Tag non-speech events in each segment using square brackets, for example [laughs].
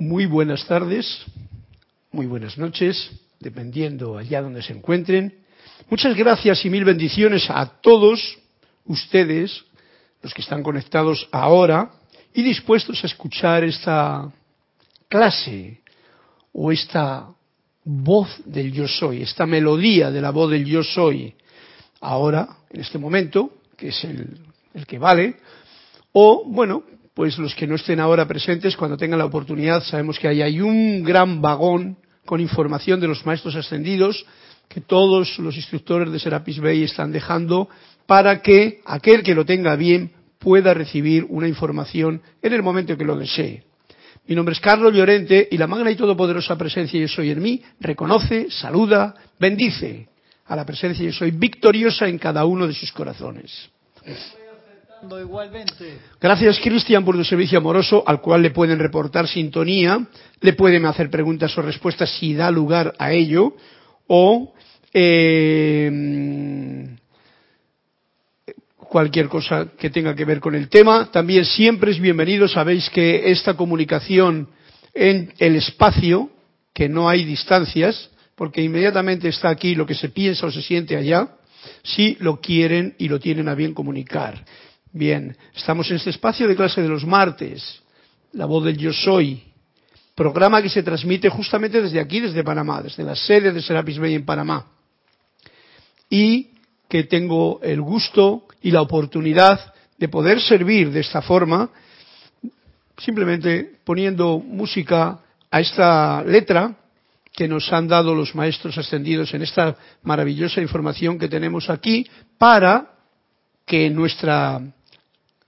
Muy buenas tardes, muy buenas noches, dependiendo allá donde se encuentren. Muchas gracias y mil bendiciones a todos ustedes, los que están conectados ahora y dispuestos a escuchar esta clase o esta voz del yo soy, esta melodía de la voz del yo soy, ahora, en este momento, que es el, que vale, o, bueno, pues los que no estén ahora presentes, cuando tengan la oportunidad, sabemos que ahí hay un gran vagón con información de los maestros ascendidos que todos los instructores de Serapis Bay están dejando para que aquel que lo tenga bien pueda recibir una información en el momento que lo desee. Mi nombre es Carlos Llorente y la magna y todopoderosa presencia yo soy en mí reconoce, saluda, bendice a la presencia yo soy victoriosa en cada uno de sus corazones. Gracias, Cristian, por tu servicio amoroso, al cual le pueden reportar sintonía, le pueden hacer preguntas o respuestas si da lugar a ello, o eh, cualquier cosa que tenga que ver con el tema. También siempre es bienvenido. Sabéis que esta comunicación en el espacio, que no hay distancias, porque inmediatamente está aquí lo que se piensa o se siente allá, si lo quieren y lo tienen a bien comunicar. Bien, estamos en este espacio de clase de los martes, la voz del yo soy, programa que se transmite justamente desde aquí, desde Panamá, desde la sede de Serapis Bay en Panamá. Y que tengo el gusto y la oportunidad de poder servir de esta forma, simplemente poniendo música a esta letra que nos han dado los maestros ascendidos en esta maravillosa información que tenemos aquí para que nuestra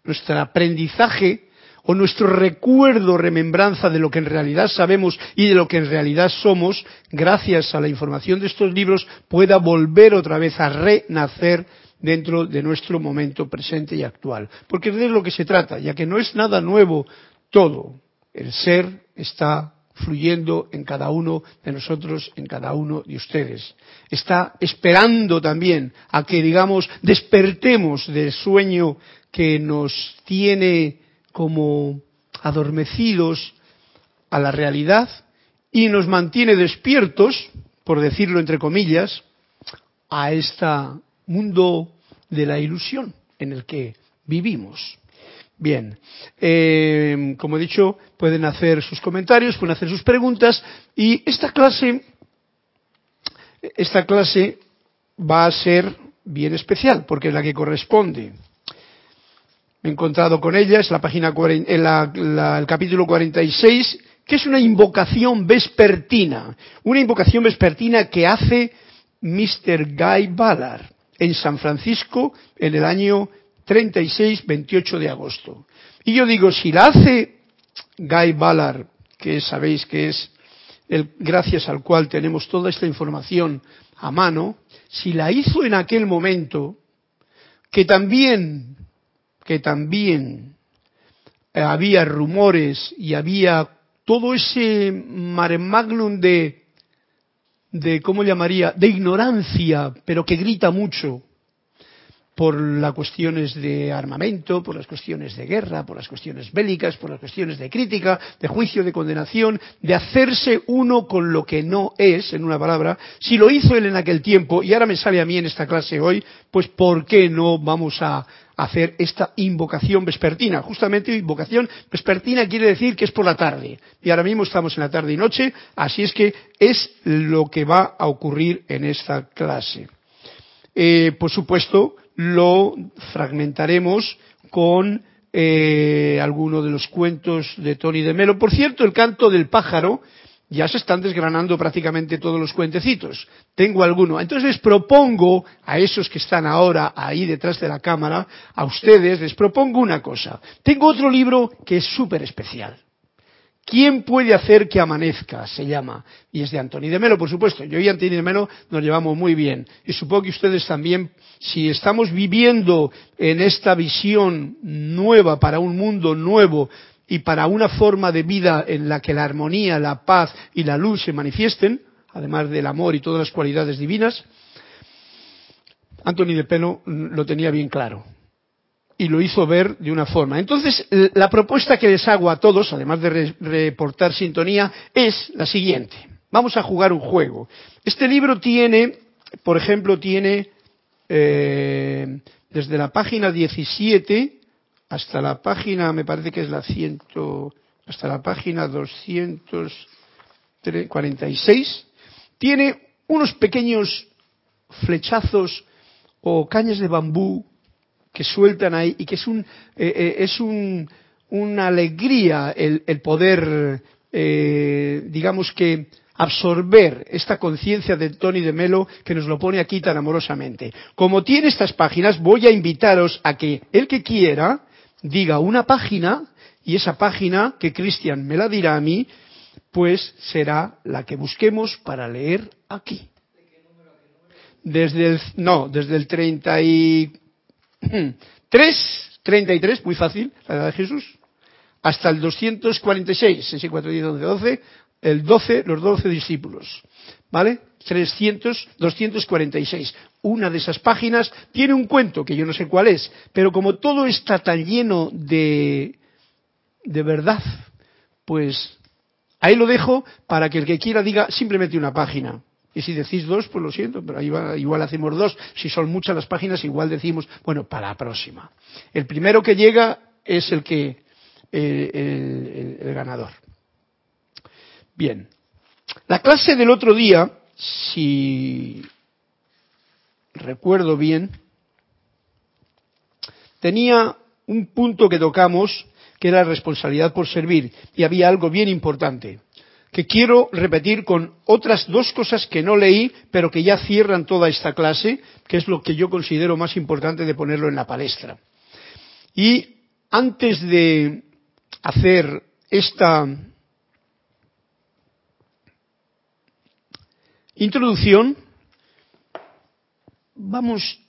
nuestro aprendizaje o nuestro recuerdo, remembranza de lo que en realidad sabemos y de lo que en realidad somos, gracias a la información de estos libros, pueda volver otra vez a renacer dentro de nuestro momento presente y actual. Porque de lo que se trata, ya que no es nada nuevo todo. El ser está fluyendo en cada uno de nosotros, en cada uno de ustedes. Está esperando también a que, digamos, despertemos del sueño que nos tiene como adormecidos a la realidad y nos mantiene despiertos, por decirlo entre comillas, a este mundo de la ilusión en el que vivimos. Bien, eh, como he dicho, pueden hacer sus comentarios, pueden hacer sus preguntas y esta clase, esta clase va a ser bien especial porque es la que corresponde me he encontrado con ella, es la página en la, el capítulo 46, que es una invocación vespertina, una invocación vespertina que hace Mr. Guy Ballard en San Francisco en el año 36, 28 de agosto. Y yo digo, si la hace Guy Ballard, que sabéis que es el gracias al cual tenemos toda esta información a mano, si la hizo en aquel momento, que también que también había rumores y había todo ese mare magnum de, de, ¿cómo llamaría?, de ignorancia, pero que grita mucho por las cuestiones de armamento, por las cuestiones de guerra, por las cuestiones bélicas, por las cuestiones de crítica, de juicio, de condenación, de hacerse uno con lo que no es, en una palabra. Si lo hizo él en aquel tiempo y ahora me sale a mí en esta clase hoy, pues ¿por qué no vamos a hacer esta invocación vespertina? Justamente invocación vespertina quiere decir que es por la tarde. Y ahora mismo estamos en la tarde y noche, así es que es lo que va a ocurrir en esta clase. Eh, por supuesto, lo fragmentaremos con eh, alguno de los cuentos de Tony de Melo. Por cierto, el canto del pájaro ya se están desgranando prácticamente todos los cuentecitos. Tengo alguno. Entonces les propongo a esos que están ahora ahí detrás de la cámara, a ustedes, les propongo una cosa. Tengo otro libro que es súper especial. ¿Quién puede hacer que amanezca? Se llama. Y es de Anthony de Melo, por supuesto. Yo y Anthony de Melo nos llevamos muy bien. Y supongo que ustedes también, si estamos viviendo en esta visión nueva para un mundo nuevo y para una forma de vida en la que la armonía, la paz y la luz se manifiesten, además del amor y todas las cualidades divinas, Anthony de Pelo lo tenía bien claro. Y lo hizo ver de una forma. Entonces, la propuesta que les hago a todos, además de reportar sintonía, es la siguiente. Vamos a jugar un juego. Este libro tiene, por ejemplo, tiene eh, desde la página 17 hasta la página, me parece que es la ciento, hasta la página 246, tiene unos pequeños flechazos o cañas de bambú que sueltan ahí y que es un eh, eh, es un, una alegría el, el poder eh, digamos que absorber esta conciencia de Tony de Melo que nos lo pone aquí tan amorosamente. Como tiene estas páginas, voy a invitaros a que el que quiera diga una página y esa página que Cristian me la dirá a mí, pues será la que busquemos para leer aquí. Desde el, no, desde el 33, [clears throat] 33, muy fácil, la edad de Jesús, hasta el 246, 6, 4, 10, 11, 12, el 12, los 12 discípulos. ¿Vale? 300, 246. Una de esas páginas tiene un cuento que yo no sé cuál es, pero como todo está tan lleno de, de verdad, pues ahí lo dejo para que el que quiera diga simplemente una página. Y si decís dos, pues lo siento, pero igual hacemos dos. Si son muchas las páginas, igual decimos, bueno, para la próxima. El primero que llega es el que eh, el, ganador. Bien. La clase del otro día, si recuerdo bien, tenía un punto que tocamos que era responsabilidad por servir y había algo bien importante que quiero repetir con otras dos cosas que no leí, pero que ya cierran toda esta clase, que es lo que yo considero más importante de ponerlo en la palestra. Y antes de hacer esta introducción, vamos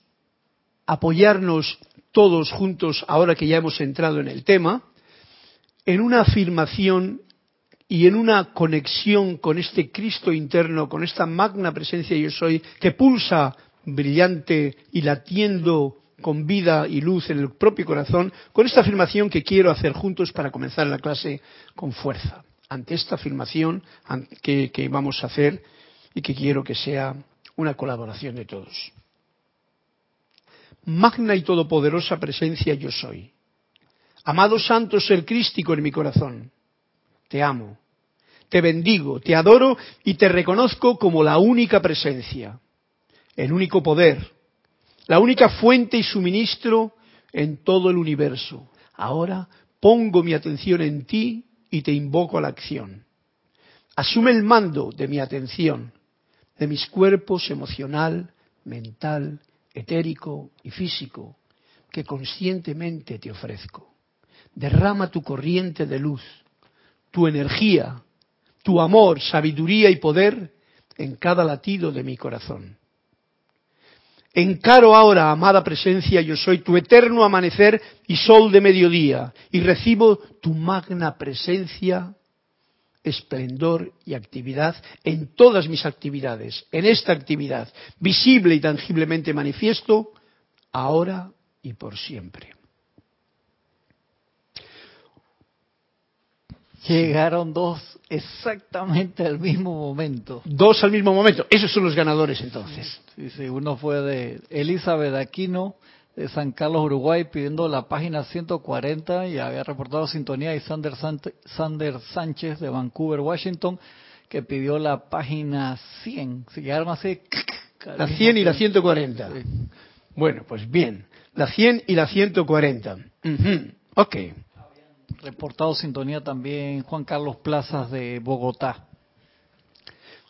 a apoyarnos todos juntos, ahora que ya hemos entrado en el tema, en una afirmación y en una conexión con este Cristo interno, con esta magna presencia yo soy, que pulsa brillante y latiendo con vida y luz en el propio corazón, con esta afirmación que quiero hacer juntos para comenzar la clase con fuerza. Ante esta afirmación que, vamos a hacer y que quiero que sea una colaboración de todos. Magna y todopoderosa presencia yo soy. Amado santo ser crístico en mi corazón te amo, te bendigo, te adoro y te reconozco como la única presencia, el único poder, la única fuente y suministro en todo el universo. Ahora pongo mi atención en ti y te invoco a la acción. Asume el mando de mi atención, de mis cuerpos emocional, mental, etérico y físico, que conscientemente te ofrezco. Derrama tu corriente de luz tu energía, tu amor, sabiduría y poder en cada latido de mi corazón. Encaro ahora, amada presencia, yo soy tu eterno amanecer y sol de mediodía, y recibo tu magna presencia, esplendor y actividad en todas mis actividades, en esta actividad, visible y tangiblemente manifiesto, ahora y por siempre. Llegaron dos exactamente al mismo momento. Dos al mismo momento. Esos son los ganadores entonces. Sí, sí, uno fue de Elizabeth Aquino de San Carlos, Uruguay, pidiendo la página 140 y había reportado sintonía y Sander, Sander Sánchez de Vancouver, Washington, que pidió la página 100. Se llegaron así. La 100 y la 140. Bueno, pues bien. La 100 y la 140. Ok. Reportado sintonía también Juan Carlos Plazas de Bogotá.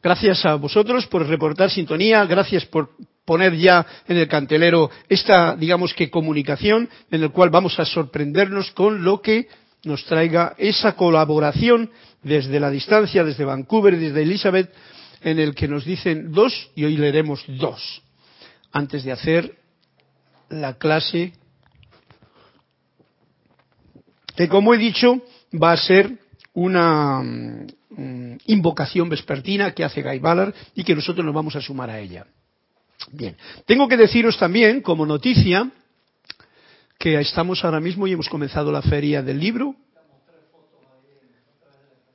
Gracias a vosotros por reportar sintonía, gracias por poner ya en el cantelero esta, digamos que comunicación, en el cual vamos a sorprendernos con lo que nos traiga esa colaboración desde la distancia, desde Vancouver, desde Elizabeth, en el que nos dicen dos y hoy leeremos dos, antes de hacer la clase que como he dicho va a ser una mm, invocación vespertina que hace Guy Ballard y que nosotros nos vamos a sumar a ella. Bien, tengo que deciros también como noticia que estamos ahora mismo y hemos comenzado la feria del libro.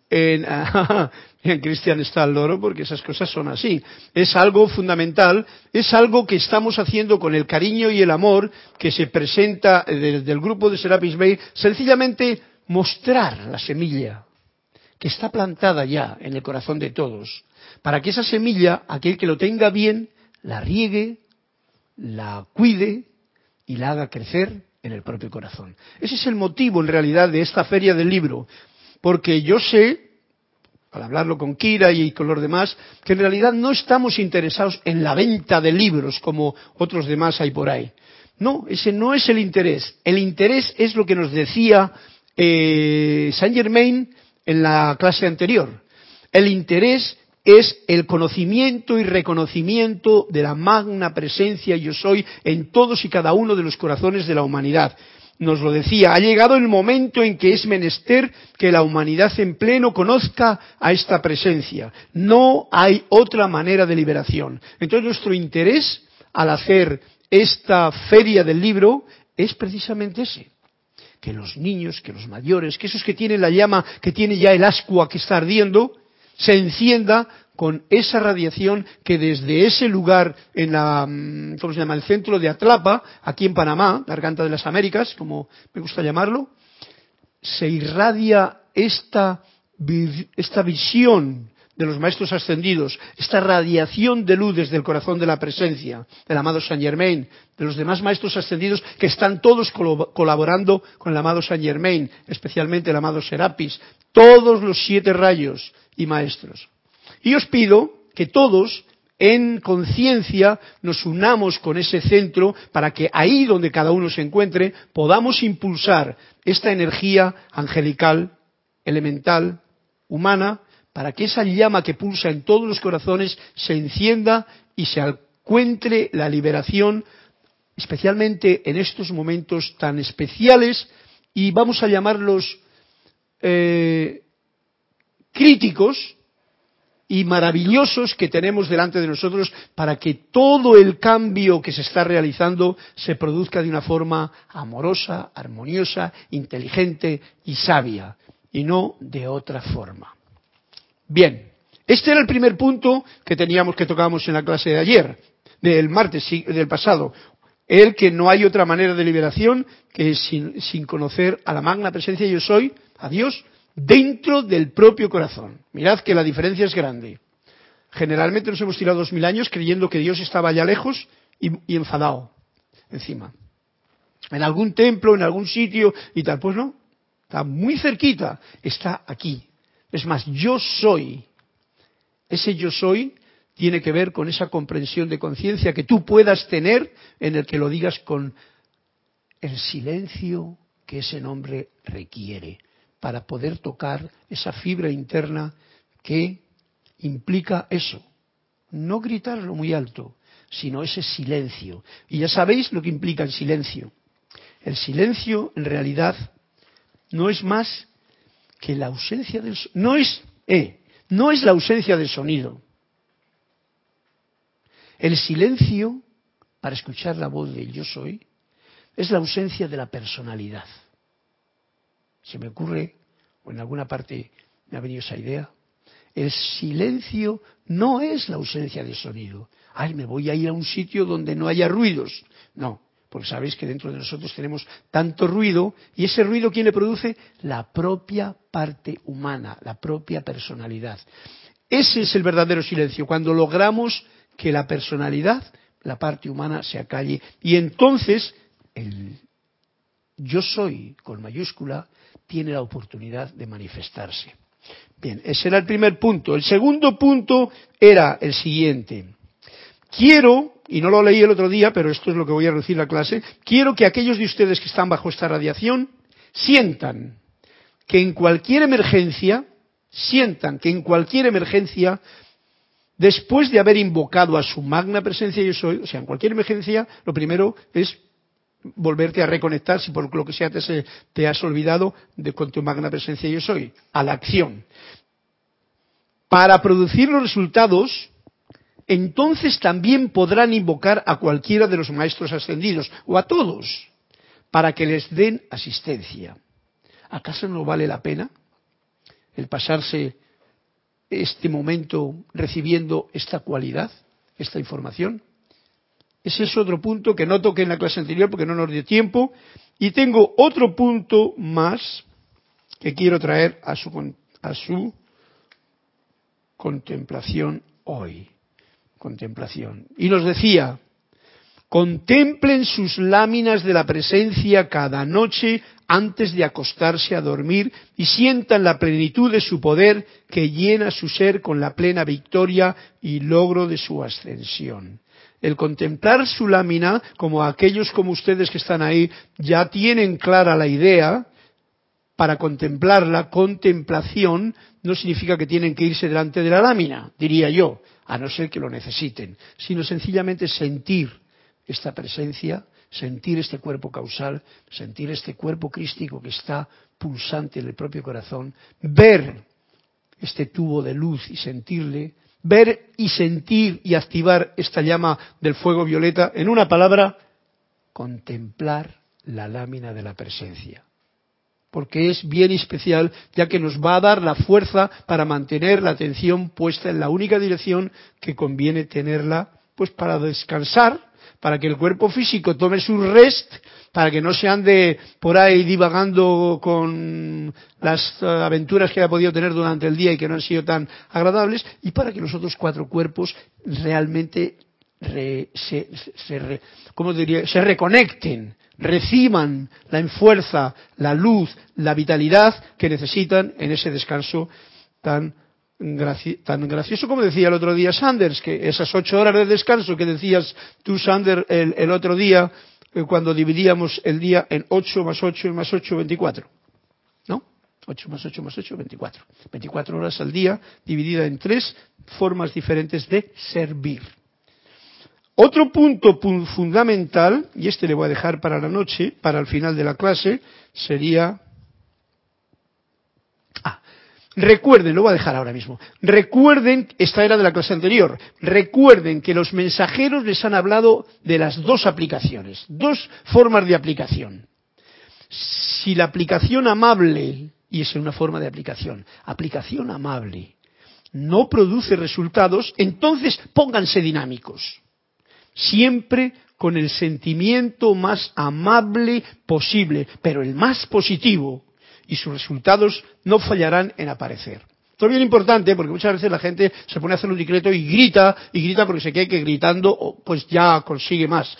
En, [laughs] en Cristian está el loro porque esas cosas son así. Es algo fundamental, es algo que estamos haciendo con el cariño y el amor que se presenta desde el grupo de Serapis Bay, sencillamente mostrar la semilla que está plantada ya en el corazón de todos, para que esa semilla, aquel que lo tenga bien, la riegue, la cuide y la haga crecer en el propio corazón. Ese es el motivo en realidad de esta feria del libro, porque yo sé, al hablarlo con Kira y con los demás, que en realidad no estamos interesados en la venta de libros como otros demás hay por ahí. No, ese no es el interés. El interés es lo que nos decía eh, Saint Germain en la clase anterior. El interés es el conocimiento y reconocimiento de la magna presencia yo soy en todos y cada uno de los corazones de la humanidad. Nos lo decía, ha llegado el momento en que es menester que la humanidad en pleno conozca a esta presencia. No hay otra manera de liberación. Entonces nuestro interés al hacer esta feria del libro es precisamente ese que los niños, que los mayores, que esos que tienen la llama, que tiene ya el ascua que está ardiendo, se encienda con esa radiación que desde ese lugar en la, mm, ¿cómo se llama? El centro de Atlapa, aquí en Panamá, Garganta de las Américas, como me gusta llamarlo, se irradia esta, esta visión de los maestros ascendidos, esta radiación de luz desde el corazón de la presencia del amado Saint Germain, de los demás maestros ascendidos que están todos colaborando con el amado Saint Germain, especialmente el amado Serapis, todos los siete rayos y maestros. Y os pido que todos en conciencia nos unamos con ese centro para que ahí donde cada uno se encuentre podamos impulsar esta energía angelical, elemental, humana, para que esa llama que pulsa en todos los corazones se encienda y se encuentre la liberación, especialmente en estos momentos tan especiales y vamos a llamarlos eh, críticos y maravillosos que tenemos delante de nosotros para que todo el cambio que se está realizando se produzca de una forma amorosa, armoniosa, inteligente y sabia, y no de otra forma. Bien, este era el primer punto que teníamos que tocamos en la clase de ayer, del martes del pasado, el que no hay otra manera de liberación que sin, sin conocer a la magna presencia yo soy, a Dios, dentro del propio corazón. Mirad que la diferencia es grande. Generalmente nos hemos tirado dos mil años creyendo que Dios estaba allá lejos y, enfadado encima. En algún templo, en algún sitio y tal. Pues no, está muy cerquita, está aquí. Es más, yo soy. Ese yo soy tiene que ver con esa comprensión de conciencia que tú puedas tener en el que lo digas con el silencio que ese nombre requiere para poder tocar esa fibra interna que implica eso. No gritarlo muy alto, sino ese silencio. Y ya sabéis lo que implica el silencio. El silencio, en realidad, no es más que la ausencia del no es eh, no es la ausencia del sonido. El silencio para escuchar la voz del yo soy es la ausencia de la personalidad. Se me ocurre, o en alguna parte me ha venido esa idea, el silencio no es la ausencia de sonido. Ay, me voy a ir a un sitio donde no haya ruidos. No, porque sabéis que dentro de nosotros tenemos tanto ruido y ese ruido ¿quién le produce? La propia parte humana, la propia personalidad. Ese es el verdadero silencio, cuando logramos que la personalidad, la parte humana, se acalle y entonces el yo soy con mayúscula tiene la oportunidad de manifestarse. Bien, ese era el primer punto. El segundo punto era el siguiente. Quiero, y no lo leí el otro día, pero esto es lo que voy a decir la clase, quiero que aquellos de ustedes que están bajo esta radiación sientan que en cualquier emergencia, sientan que en cualquier emergencia, después de haber invocado a su magna presencia yo soy, o sea, en cualquier emergencia, lo primero es volverte a reconectar, si por lo que sea te, has olvidado de con tu magna presencia yo soy, a la acción. Para producir los resultados, entonces también podrán invocar a cualquiera de los maestros ascendidos, o a todos, para que les den asistencia. ¿Acaso no vale la pena el pasarse este momento recibiendo esta cualidad, esta información? Ese es otro punto que no toqué en la clase anterior porque no nos dio tiempo. Y tengo otro punto más que quiero traer a su, a su contemplación hoy. Contemplación. Y nos decía, contemplen sus láminas de la presencia cada noche antes de acostarse a dormir y sientan la plenitud de su poder que llena su ser con la plena victoria y logro de su ascensión. El contemplar su lámina, como aquellos como ustedes que están ahí ya tienen clara la idea, para contemplarla, contemplación no significa que tienen que irse delante de la lámina, diría yo, a no ser que lo necesiten, sino sencillamente sentir esta presencia, sentir este cuerpo causal, sentir este cuerpo crístico que está pulsante en el propio corazón, ver este tubo de luz y sentirle, ver y sentir y activar esta llama del fuego violeta, en una palabra, contemplar la lámina de la presencia. Porque es bien especial, ya que nos va a dar la fuerza para mantener la atención puesta en la única dirección que conviene tenerla, pues para descansar para que el cuerpo físico tome su rest, para que no se ande por ahí divagando con las aventuras que ha podido tener durante el día y que no han sido tan agradables, y para que los otros cuatro cuerpos realmente se, se reconecten, reciban la fuerza, la luz, la vitalidad que necesitan en ese descanso tan tan gracioso como decía el otro día Sanders, que esas ocho horas de descanso que decías tú, Sanders, el, otro día, eh, cuando dividíamos el día en ocho más ocho más ocho, veinticuatro. ¿No? Ocho más ocho más ocho, veinticuatro. Veinticuatro horas al día, dividida en tres formas diferentes de servir. Otro punto fundamental, y este le voy a dejar para la noche, para el final de la clase, sería Recuerden, lo voy a dejar ahora mismo. Recuerden, esta era de la clase anterior, recuerden que los mensajeros les han hablado de las dos aplicaciones, dos formas de aplicación. Si la aplicación amable, y es una forma de aplicación, aplicación amable, no produce resultados, entonces pónganse dinámicos. Siempre con el sentimiento más amable posible, pero el más positivo, y sus resultados no fallarán en aparecer. Esto es bien importante porque muchas veces la gente se pone a hacer un decreto y grita y grita porque se cree que gritando pues ya consigue más.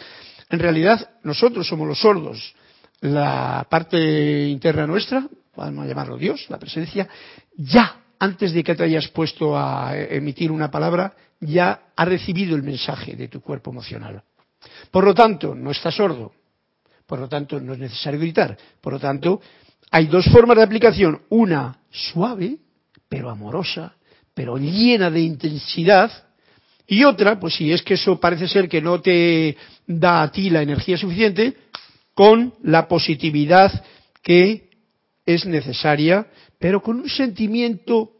En realidad nosotros somos los sordos. La parte interna nuestra, vamos a llamarlo Dios, la presencia, ya antes de que te hayas puesto a emitir una palabra, ya ha recibido el mensaje de tu cuerpo emocional. Por lo tanto, no está sordo. Por lo tanto, no es necesario gritar. Por lo tanto, hay dos formas de aplicación, una suave, pero amorosa, pero llena de intensidad, y otra, pues si es que eso parece ser que no te da a ti la energía suficiente, con la positividad que es necesaria, pero con un sentimiento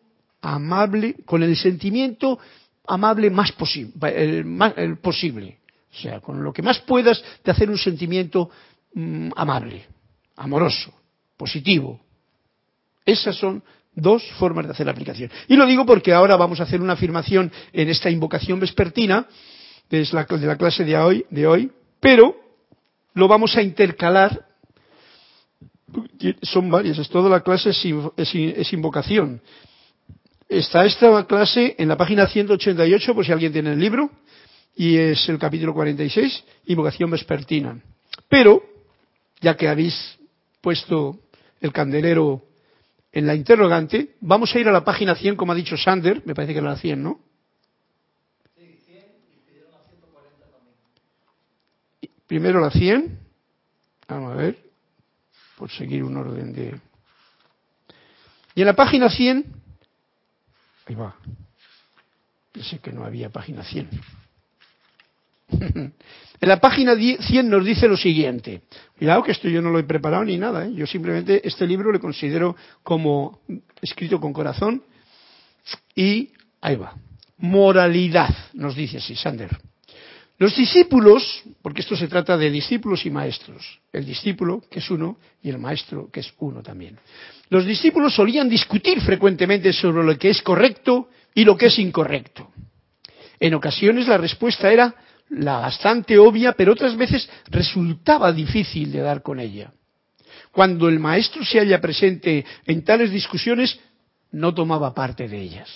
amable, con el sentimiento amable más, posible. O sea, con lo que más puedas de hacer un sentimiento mm, amable, amoroso positivo. Esas son dos formas de hacer la aplicación. Y lo digo porque ahora vamos a hacer una afirmación en esta invocación vespertina, de la, clase de hoy, pero lo vamos a intercalar. Son varias, es toda la clase es, invocación. Está esta clase en la página 188, por si alguien tiene el libro, y es el capítulo 46, invocación vespertina. Pero, ya que habéis puesto el candelero en la interrogante, vamos a ir a la página 100, como ha dicho Sander, me parece que era la 100, ¿no? Sí, 100 y pidieron la 140 también. Primero la 100, vamos a ver, por seguir un orden de... Y en la página 100, ahí va, pensé que no había página 100. En la página 100 nos dice lo siguiente. Cuidado que esto yo no lo he preparado ni nada. ¿eh? Yo simplemente este libro lo considero como escrito con corazón. Y ahí va. Moralidad, nos dice así, Sander. Los discípulos, porque esto se trata de discípulos y maestros, el discípulo que es uno y el maestro que es uno también. Los discípulos solían discutir frecuentemente sobre lo que es correcto y lo que es incorrecto. En ocasiones la respuesta era la bastante obvia, pero otras veces resultaba difícil de dar con ella. Cuando el maestro se halla presente en tales discusiones, no tomaba parte de ellas.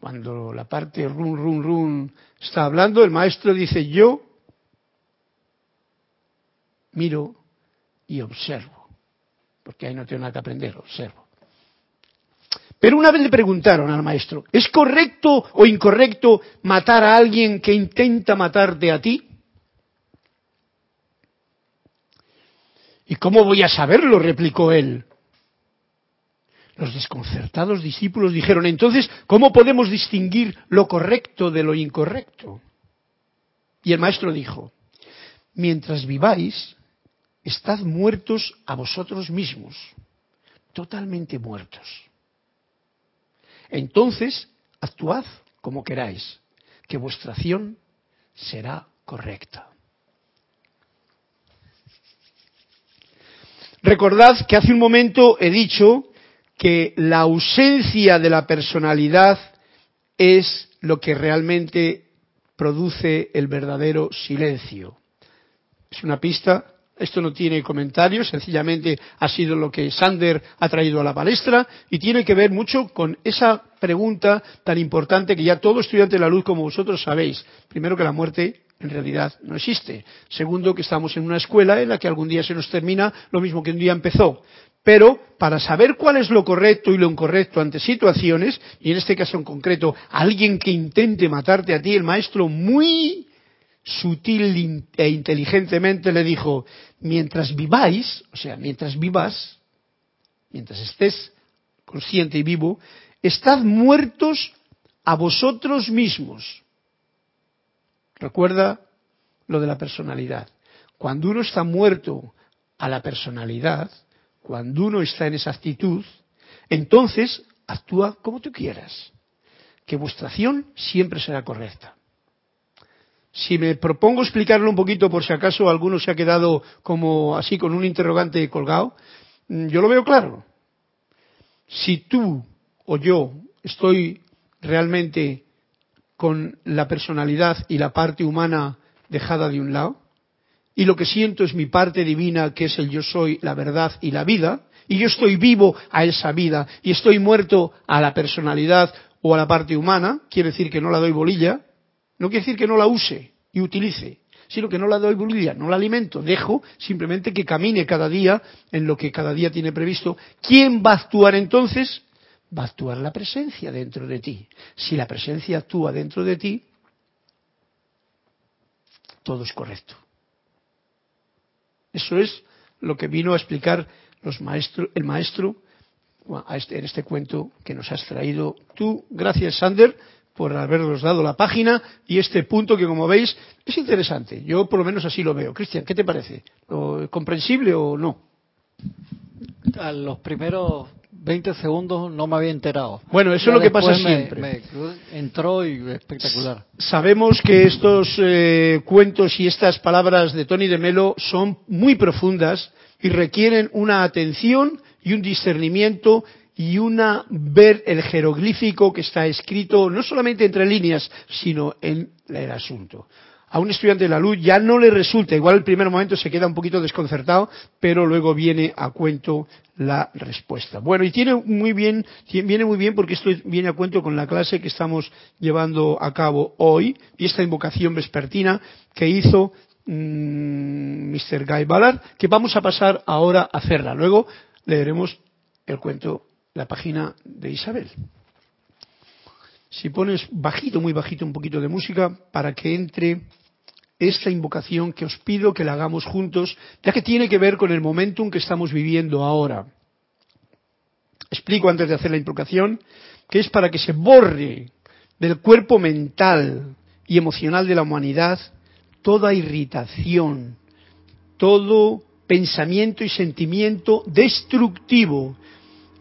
Cuando la parte run, run, run está hablando, el maestro dice yo miro y observo, porque ahí no tengo nada que aprender, observo. Pero una vez le preguntaron al maestro, ¿es correcto o incorrecto matar a alguien que intenta matarte a ti? ¿Y cómo voy a saberlo? replicó él. Los desconcertados discípulos dijeron, entonces, ¿cómo podemos distinguir lo correcto de lo incorrecto? Y el maestro dijo, mientras viváis, estad muertos a vosotros mismos, totalmente muertos. Entonces, actuad como queráis, que vuestra acción será correcta. Recordad que hace un momento he dicho que la ausencia de la personalidad es lo que realmente produce el verdadero silencio. Es una pista, esto no tiene comentarios, sencillamente ha sido lo que Sander ha traído a la palestra y tiene que ver mucho con esa pregunta tan importante que ya todo estudiante de la luz como vosotros sabéis. Primero que la muerte en realidad no existe. Segundo, que estamos en una escuela en la que algún día se nos termina lo mismo que un día empezó. Pero para saber cuál es lo correcto y lo incorrecto ante situaciones, y en este caso en concreto, alguien que intente matarte a ti, el maestro muy sutil e inteligentemente le dijo, mientras viváis, o sea, mientras vivas, mientras estés consciente y vivo, estad muertos a vosotros mismos. Recuerda lo de la personalidad. Cuando uno está muerto a la personalidad, cuando uno está en esa actitud, entonces actúa como tú quieras, que vuestra acción siempre será correcta. Si me propongo explicarlo un poquito por si acaso alguno se ha quedado como así con un interrogante colgado, mm, yo lo veo claro. Si tú o yo estoy realmente con la personalidad y la parte humana dejada de un lado, y lo que siento es mi parte divina, que es el yo soy, la verdad y la vida, y yo estoy vivo a esa vida, y estoy muerto a la personalidad o a la parte humana, quiere decir que no la doy bolilla, no quiere decir que no la use y utilice, sino que no la doy bolilla, no la alimento, dejo simplemente que camine cada día en lo que cada día tiene previsto. ¿Quién va a actuar entonces? Va a actuar la presencia dentro de ti. Si la presencia actúa dentro de ti, todo es correcto. Eso es lo que vino a explicar los el maestro este, en este cuento que nos has traído tú. Gracias, Sander, por habernos dado la página y este punto que, como veis, es interesante. Yo, por lo menos, así lo veo. Cristian, ¿qué te parece? ¿Comprensible o no? A los primeros 20 segundos no me había enterado. Bueno, eso es lo que pasa siempre. Me entró y espectacular. Sabemos que estos eh, cuentos y estas palabras de Tony de Melo son muy profundas y requieren una atención y un discernimiento y una ver el jeroglífico que está escrito no solamente entre líneas, sino en el asunto a un estudiante de la luz ya no le resulta, igual el primer momento se queda un poquito desconcertado, pero luego viene a cuento la respuesta. Bueno, y tiene muy bien, viene muy bien porque esto viene a cuento con la clase que estamos llevando a cabo hoy y esta invocación vespertina que hizo Mr. Mm, Guy Ballard, que vamos a pasar ahora a hacerla. Luego leeremos el cuento, la página de Isabel. Si pones bajito, muy bajito un poquito de música para que entre esta invocación que os pido que la hagamos juntos, ya que tiene que ver con el momentum que estamos viviendo ahora. Explico antes de hacer la invocación que es para que se borre del cuerpo mental y emocional de la humanidad toda irritación, todo pensamiento y sentimiento destructivo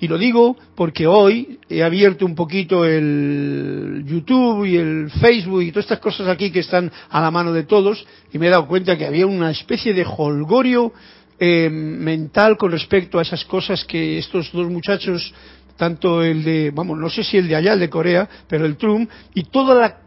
Y lo digo porque hoy he abierto un poquito el YouTube y el Facebook y todas estas cosas aquí que están a la mano de todos y me he dado cuenta que había una especie de holgorio eh, mental con respecto a esas cosas que estos dos muchachos, tanto el de, vamos, no sé si el de allá, el de Corea, pero el Trump, y toda la,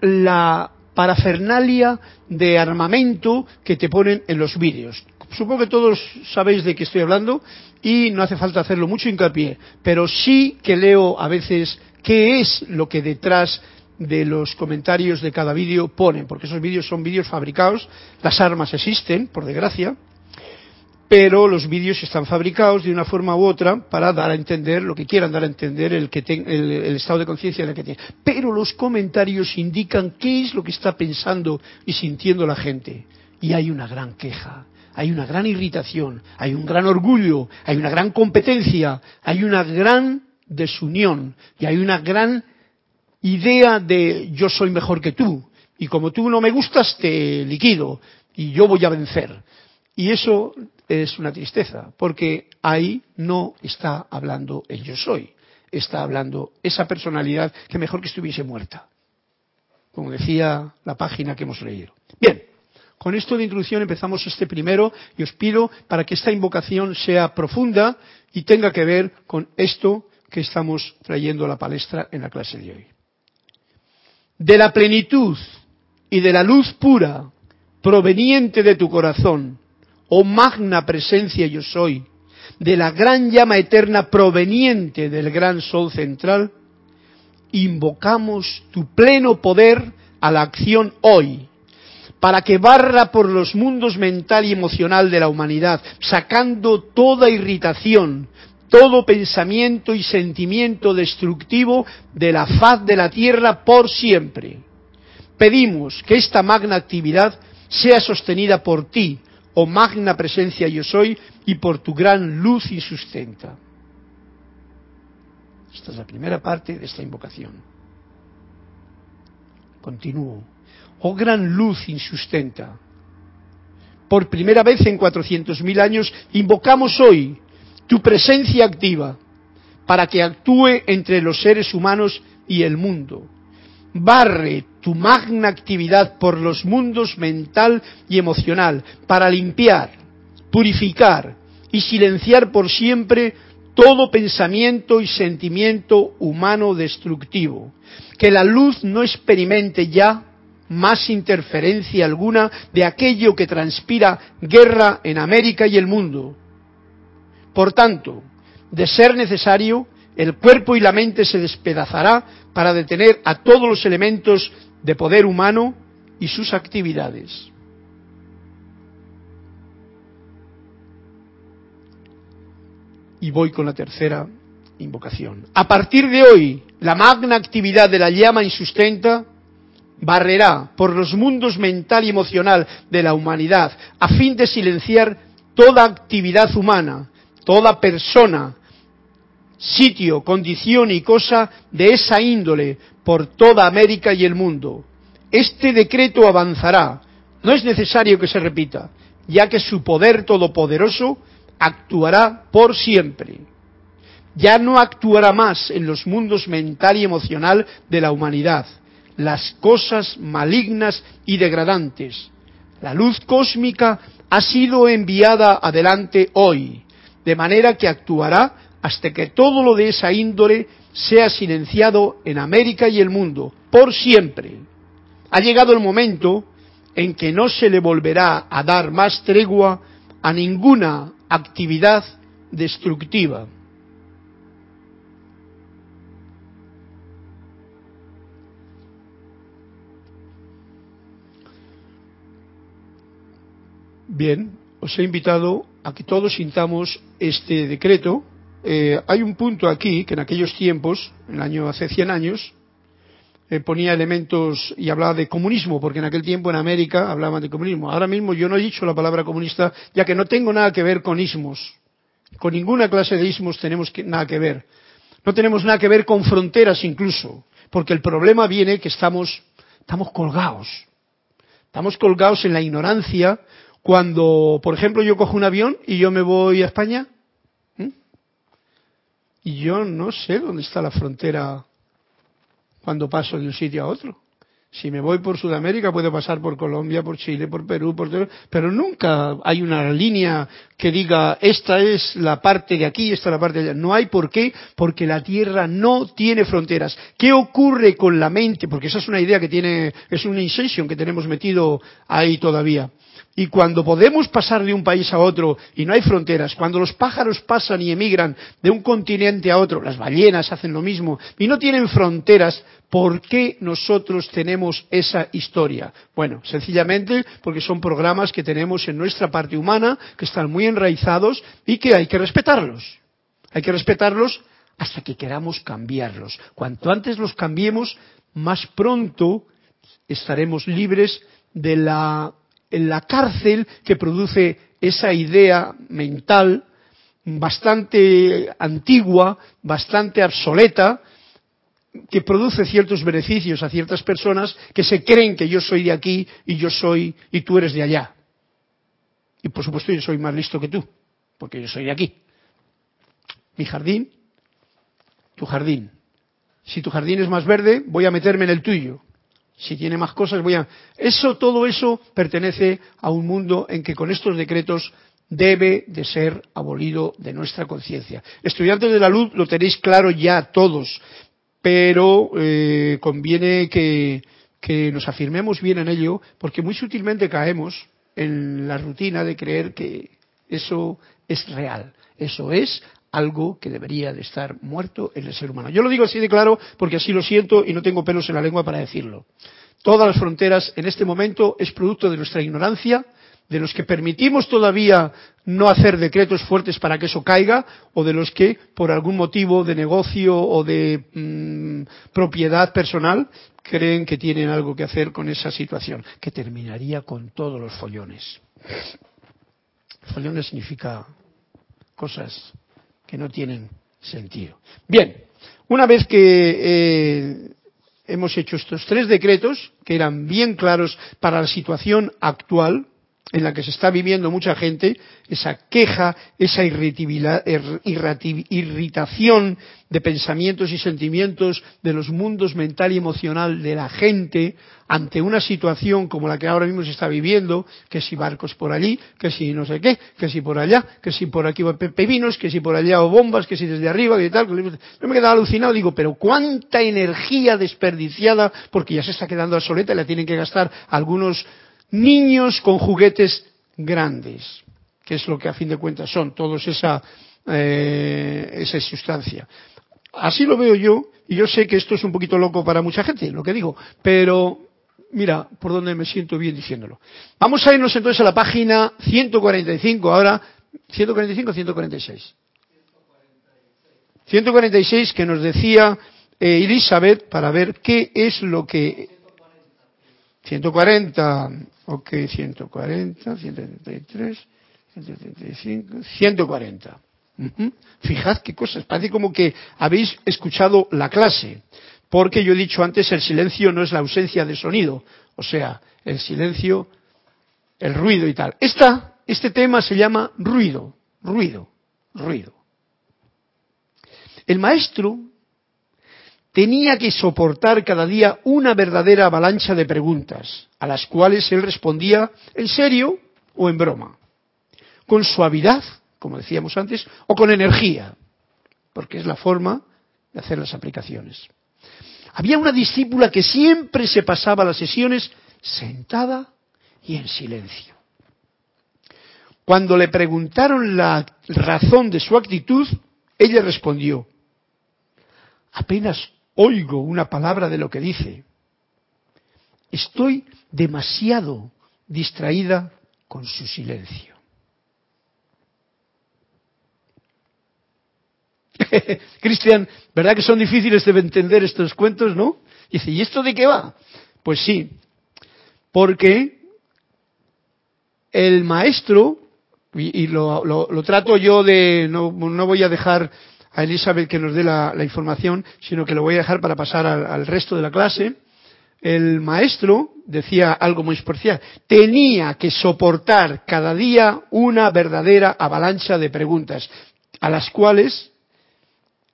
la parafernalia de armamento que te ponen en los vídeos. Supongo que todos sabéis de qué estoy hablando y no hace falta hacerlo mucho hincapié, pero sí que leo a veces qué es lo que detrás de los comentarios de cada vídeo ponen, porque esos vídeos son vídeos fabricados, las armas existen, por desgracia, pero los vídeos están fabricados de una forma u otra para dar a entender lo que quieran dar a entender el, el, estado de conciencia en el que tiene. Pero los comentarios indican qué es lo que está pensando y sintiendo la gente. Y hay una gran queja, hay una gran irritación, hay un gran orgullo, hay una gran competencia, hay una gran desunión y hay una gran idea de yo soy mejor que tú y como tú no me gustas te liquido y yo voy a vencer. Y eso es una tristeza, porque ahí no está hablando el yo soy, está hablando esa personalidad que mejor que estuviese muerta, como decía la página que hemos leído. Bien, con esto de introducción empezamos este primero y os pido para que esta invocación sea profunda y tenga que ver con esto que estamos trayendo a la palestra en la clase de hoy. De la plenitud y de la luz pura proveniente de tu corazón, oh magna presencia yo soy, de la gran llama eterna proveniente del gran sol central, invocamos tu pleno poder a la acción hoy, para que barra por los mundos mental y emocional de la humanidad, sacando toda irritación, todo pensamiento y sentimiento destructivo de la faz de la tierra por siempre. Pedimos que esta magna actividad sea sostenida por ti, oh magna presencia yo soy, y por tu gran luz y sustenta. Esta es la primera parte de esta invocación. Continúo. Oh gran luz insustenta. Por primera vez en cuatrocientos mil años invocamos hoy tu presencia activa para que actúe entre los seres humanos y el mundo barre tu magna actividad por los mundos mental y emocional para limpiar, purificar y silenciar por siempre todo pensamiento y sentimiento humano destructivo. Que la luz no experimente ya más interferencia alguna de aquello que transpira guerra en América y el mundo. Por tanto, de ser necesario, el cuerpo y la mente se despedazará para detener a todos los elementos de poder humano y sus actividades. Y voy con la tercera invocación. A partir de hoy, la magna actividad de la llama insustenta barrerá por los mundos mental y emocional de la humanidad a fin de silenciar toda actividad humana, toda persona, sitio, condición y cosa de esa índole por toda América y el mundo. Este decreto avanzará. No es necesario que se repita, ya que su poder todopoderoso actuará por siempre. Ya no actuará más en los mundos mental y emocional de la humanidad, las cosas malignas y degradantes. La luz cósmica ha sido enviada adelante hoy, de manera que actuará hasta que todo lo de esa índole sea silenciado en América y el mundo, por siempre. Ha llegado el momento en que no se le volverá a dar más tregua a ninguna actividad destructiva. Bien, os he invitado a que todos sintamos este decreto eh, hay un punto aquí que en aquellos tiempos, el año hace 100 años, eh, ponía elementos y hablaba de comunismo, porque en aquel tiempo en América hablaban de comunismo. Ahora mismo yo no he dicho la palabra comunista, ya que no tengo nada que ver con ismos. Con ninguna clase de ismos tenemos nada que ver. No tenemos nada que ver con fronteras incluso, porque el problema viene que estamos, estamos colgados. Estamos colgados en la ignorancia cuando, por ejemplo, yo cojo un avión y yo me voy a España Y yo no sé dónde está la frontera cuando paso de un sitio a otro. Si me voy por Sudamérica puedo pasar por Colombia, por Chile, por Perú, por pero nunca hay una línea que diga esta es la parte de aquí, esta es la parte de allá. No hay por qué, porque la Tierra no tiene fronteras. ¿Qué ocurre con la mente? Porque esa es una idea que tiene, es una insertion que tenemos metido ahí todavía. Y cuando podemos pasar de un país a otro y no hay fronteras, cuando los pájaros pasan y emigran de un continente a otro, las ballenas hacen lo mismo y no tienen fronteras, ¿por qué nosotros tenemos esa historia? Bueno, sencillamente porque son programas que tenemos en nuestra parte humana, que están muy enraizados y que hay que respetarlos. Hay que respetarlos hasta que queramos cambiarlos. Cuanto antes los cambiemos, más pronto estaremos libres de la en la cárcel que produce esa idea mental bastante antigua, bastante obsoleta, que produce ciertos beneficios a ciertas personas que se creen que yo soy de aquí y yo soy y tú eres de allá. Y por supuesto yo soy más listo que tú, porque yo soy de aquí. Mi jardín, tu jardín. Si tu jardín es más verde, voy a meterme en el tuyo si tiene más cosas voy a... Eso, todo eso pertenece a un mundo en que con estos decretos debe de ser abolido de nuestra conciencia. Estudiantes de la luz lo tenéis claro ya todos, pero eh, conviene que, que nos afirmemos bien en ello, porque muy sutilmente caemos en la rutina de creer que eso es real. Eso es algo que debería de estar muerto en el ser humano. Yo lo digo así de claro porque así lo siento y no tengo pelos en la lengua para decirlo. Todas las fronteras en este momento es producto de nuestra ignorancia, de los que permitimos todavía no hacer decretos fuertes para que eso caiga, o de los que, por algún motivo de negocio o de mm, propiedad personal, creen que tienen algo que hacer con esa situación, que terminaría con todos los follones. Follones significa cosas que no tienen sentido. Bien, una vez que eh, hemos hecho estos tres decretos, que eran bien claros para la situación actual, en la que se está viviendo mucha gente, esa queja, esa irritación de pensamientos y sentimientos de los mundos mental y emocional de la gente ante una situación como la que ahora mismo se está viviendo, que si barcos por allí, que si no sé qué, que si por allá, que si por aquí pepinos, que si por allá o bombas, que si desde arriba, que tal. Yo me quedaba alucinado, digo, pero cuánta energía desperdiciada, porque ya se está quedando obsoleta y la tienen que gastar algunos niños con juguetes grandes, que es lo que a fin de cuentas son todos esa, eh, esa sustancia. Así lo veo yo, y yo sé que esto es un poquito loco para mucha gente, lo que digo, pero mira por dónde me siento bien diciéndolo. Vamos a irnos entonces a la página 145 ahora, 145 o 146. 146 que nos decía eh, Elizabeth para ver qué es lo que 140 Ok, 140, 133, 135, 140. Fijad qué cosas. Parece como que habéis escuchado la clase. Porque yo he dicho antes, el silencio no es la ausencia de sonido. O sea, el silencio, el ruido y tal. Esta, este tema se llama ruido, ruido, ruido. El maestro tenía que soportar cada día una verdadera avalancha de preguntas, a las cuales él respondía en serio o en broma, con suavidad, como decíamos antes, o con energía, porque es la forma de hacer las aplicaciones. Había una discípula que siempre se pasaba las sesiones sentada y en silencio. Cuando le preguntaron la razón de su actitud, ella respondió, apenas oigo una palabra de lo que dice. Estoy demasiado distraída con su silencio. [laughs] Cristian, ¿verdad que son difíciles de entender estos cuentos, no? Dice, ¿y esto de qué va? Pues sí, porque el maestro, y, lo, trato yo de, no, no voy a dejar a Elizabeth que nos dé la, información, sino que lo voy a dejar para pasar al, resto de la clase. El maestro decía algo muy especial. Tenía que soportar cada día una verdadera avalancha de preguntas, a las cuales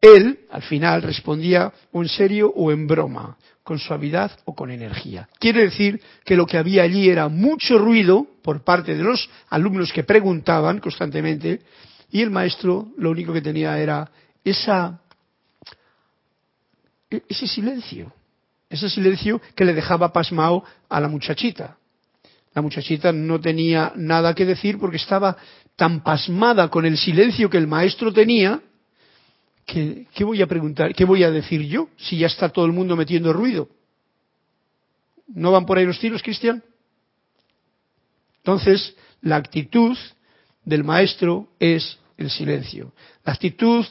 Él, al final, respondía o en serio o en broma, con suavidad o con energía. Quiere decir que lo que había allí era mucho ruido por parte de los alumnos que preguntaban constantemente y el maestro lo único que tenía era esa, e-, ese silencio, ese silencio que le dejaba pasmado a la muchachita. La muchachita no tenía nada que decir porque estaba tan pasmada con el silencio que el maestro tenía que, ¿qué voy a preguntar? ¿Qué voy a decir yo si ya está todo el mundo metiendo ruido? ¿No van por ahí los tiros, Cristian? Entonces, la actitud del maestro es el silencio. La actitud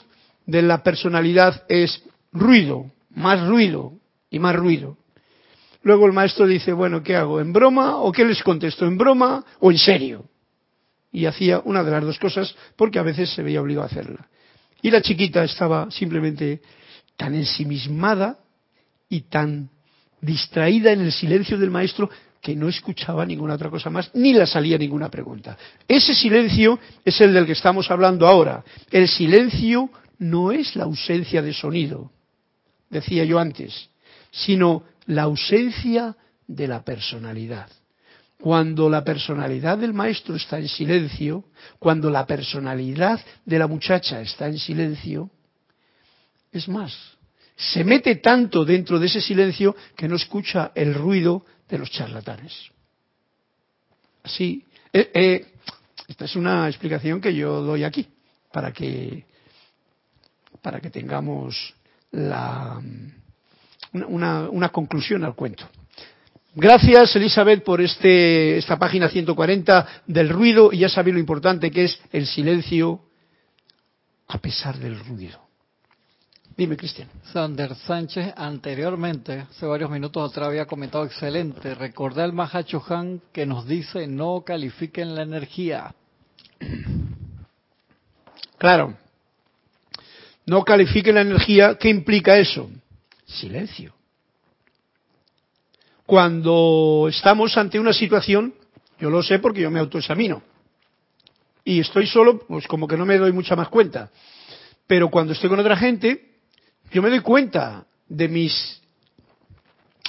de la personalidad es ruido, más ruido y más ruido. Luego el maestro dice, bueno, ¿qué hago? ¿En broma o qué les contesto? ¿En broma o en serio? Y hacía una de las dos cosas porque a veces se veía obligado a hacerla. Y la chiquita estaba simplemente tan ensimismada y tan distraída en el silencio del maestro que no escuchaba ninguna otra cosa más, ni le salía ninguna pregunta. Ese silencio es el del que estamos hablando ahora. El silencio no es la ausencia de sonido, decía yo antes, sino la ausencia de la personalidad. Cuando la personalidad del maestro está en silencio, cuando la personalidad de la muchacha está en silencio, es más, se mete tanto dentro de ese silencio que no escucha el ruido de los charlatanes. Así, eh, eh, esta es una explicación que yo doy aquí, para que, para que tengamos la, una, una, conclusión al cuento. Gracias, Elizabeth, por este, esta página 140 del ruido y ya sabéis lo importante que es el silencio a pesar del ruido. Dime, Cristian. Sander Sánchez anteriormente, hace varios minutos atrás, había comentado excelente. Recordé al Mahacho Han que nos dice no califiquen la energía. Claro. No califiquen la energía. ¿Qué implica eso? Silencio. Cuando estamos ante una situación, yo lo sé porque yo me autoexamino. Y estoy solo, pues como que no me doy mucha más cuenta. Pero cuando estoy con otra gente, yo me doy cuenta de mis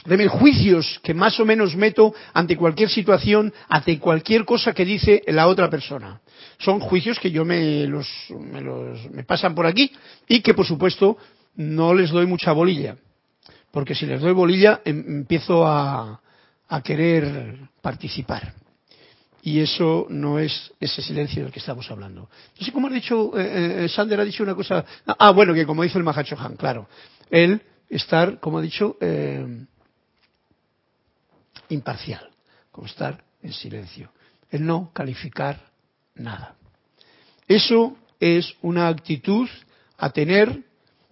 de mis juicios que más o menos meto ante cualquier situación, ante cualquier cosa que dice la otra persona. Son juicios que yo me los, me los me pasan por aquí y que por supuesto no les doy mucha bolilla porque si les doy bolilla em, empiezo a, querer participar. Y eso no es ese silencio del que estamos hablando. No sé cómo ha dicho, eh, eh, Sander ha dicho una cosa. Ah, bueno, que como dice el Mahacho Han, claro. Él estar, como ha dicho, eh, imparcial, como estar en silencio. El no calificar nada. Eso es una actitud a tener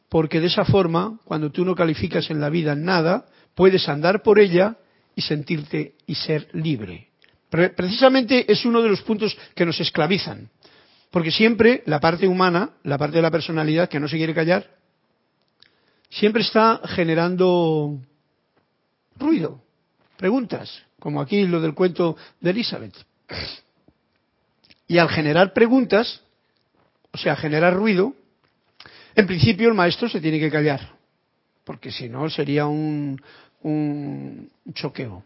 porque de esa forma, cuando tú no calificas en la vida nada, puedes andar por ella y sentirte y ser libre. Precisamente es uno de los puntos que nos esclavizan, porque siempre la parte humana, la parte de la personalidad que no se quiere callar, siempre está generando ruido, preguntas, como aquí lo del cuento de Elizabeth. Y al generar preguntas, o sea, generar ruido, en principio el maestro se tiene que callar, porque si no sería un, un choqueo.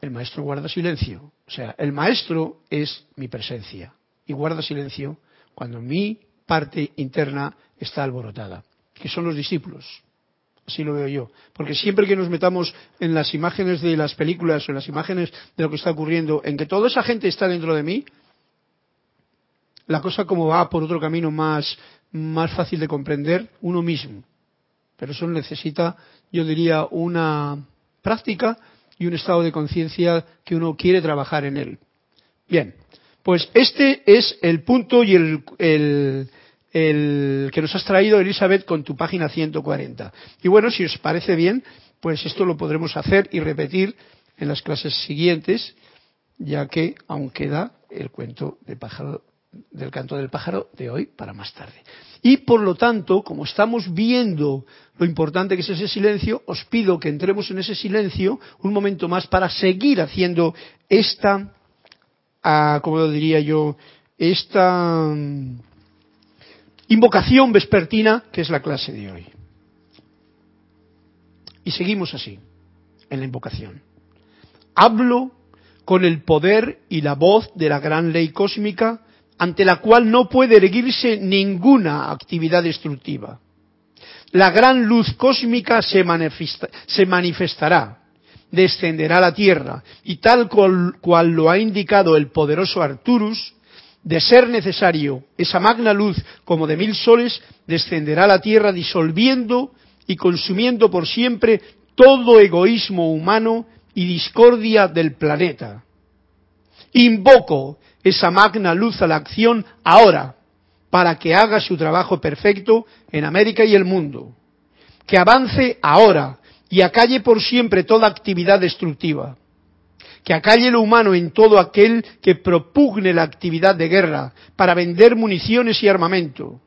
El maestro guarda silencio. O sea, el maestro es mi presencia y guarda silencio cuando mi parte interna está alborotada, que son los discípulos. Así lo veo yo. Porque siempre que nos metamos en las imágenes de las películas o en las imágenes de lo que está ocurriendo, en que toda esa gente está dentro de mí, la cosa como va por otro camino más, más fácil de comprender uno mismo. Pero eso necesita, yo diría, una práctica y un estado de conciencia que uno quiere trabajar en él. Bien, pues este es el punto y el, el, el, que nos has traído, Elizabeth, con tu página 140. Y bueno, si os parece bien, pues esto lo podremos hacer y repetir en las clases siguientes, ya que aún queda el cuento de pájaro del canto del pájaro de hoy para más tarde. Y por lo tanto, como estamos viendo lo importante que es ese silencio, os pido que entremos en ese silencio un momento más para seguir haciendo esta, ah, como diría yo, esta mm, Invocación vespertina, que es la clase de hoy. Y seguimos así, en la invocación. Hablo con el poder y la voz de la gran ley cósmica ante la cual no puede erguirse ninguna actividad destructiva. La gran luz cósmica se, manifestará, descenderá a la tierra y tal cual, cual lo ha indicado el poderoso Arturus, de ser necesario, esa magna luz como de mil soles descenderá a la tierra disolviendo y consumiendo por siempre todo egoísmo humano y discordia del planeta. Invoco esa magna luz a la acción ahora, para que haga su trabajo perfecto en América y el mundo. Que avance ahora y acalle por siempre toda actividad destructiva. Que acalle lo humano en todo aquel que propugne la actividad de guerra para vender municiones y armamento.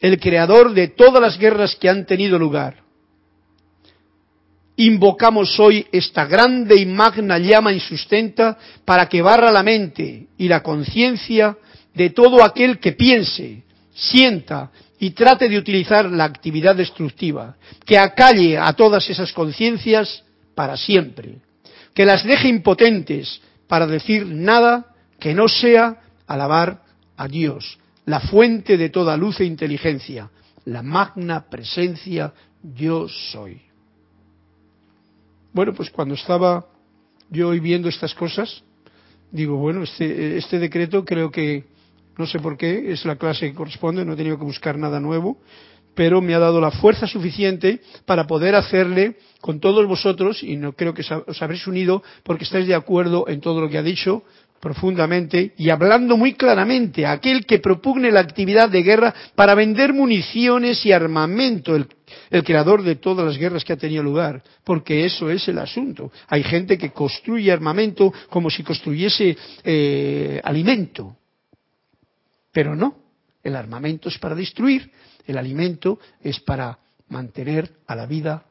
El creador de todas las guerras que han tenido lugar invocamos hoy esta grande y magna llama insustenta para que barra la mente y la conciencia de todo aquel que piense, sienta y trate de utilizar la actividad destructiva, que acalle a todas esas conciencias para siempre, que las deje impotentes para decir nada que no sea alabar a Dios, la fuente de toda luz e inteligencia, la magna presencia yo soy. Bueno, pues cuando estaba yo hoy viendo estas cosas, digo, bueno, este, este decreto creo que, no sé por qué, es la clase que corresponde, no he tenido que buscar nada nuevo, pero me ha dado la fuerza suficiente para poder hacerle con todos vosotros, y no creo que os habréis unido porque estáis de acuerdo en todo lo que ha dicho profundamente y hablando muy claramente aquel que propugne la actividad de guerra para vender municiones y armamento, el el creador de todas las guerras que ha tenido lugar, porque eso es el asunto. Hay gente que construye armamento como si construyese eh, alimento, pero no. El armamento es para destruir, el alimento es para mantener a la vida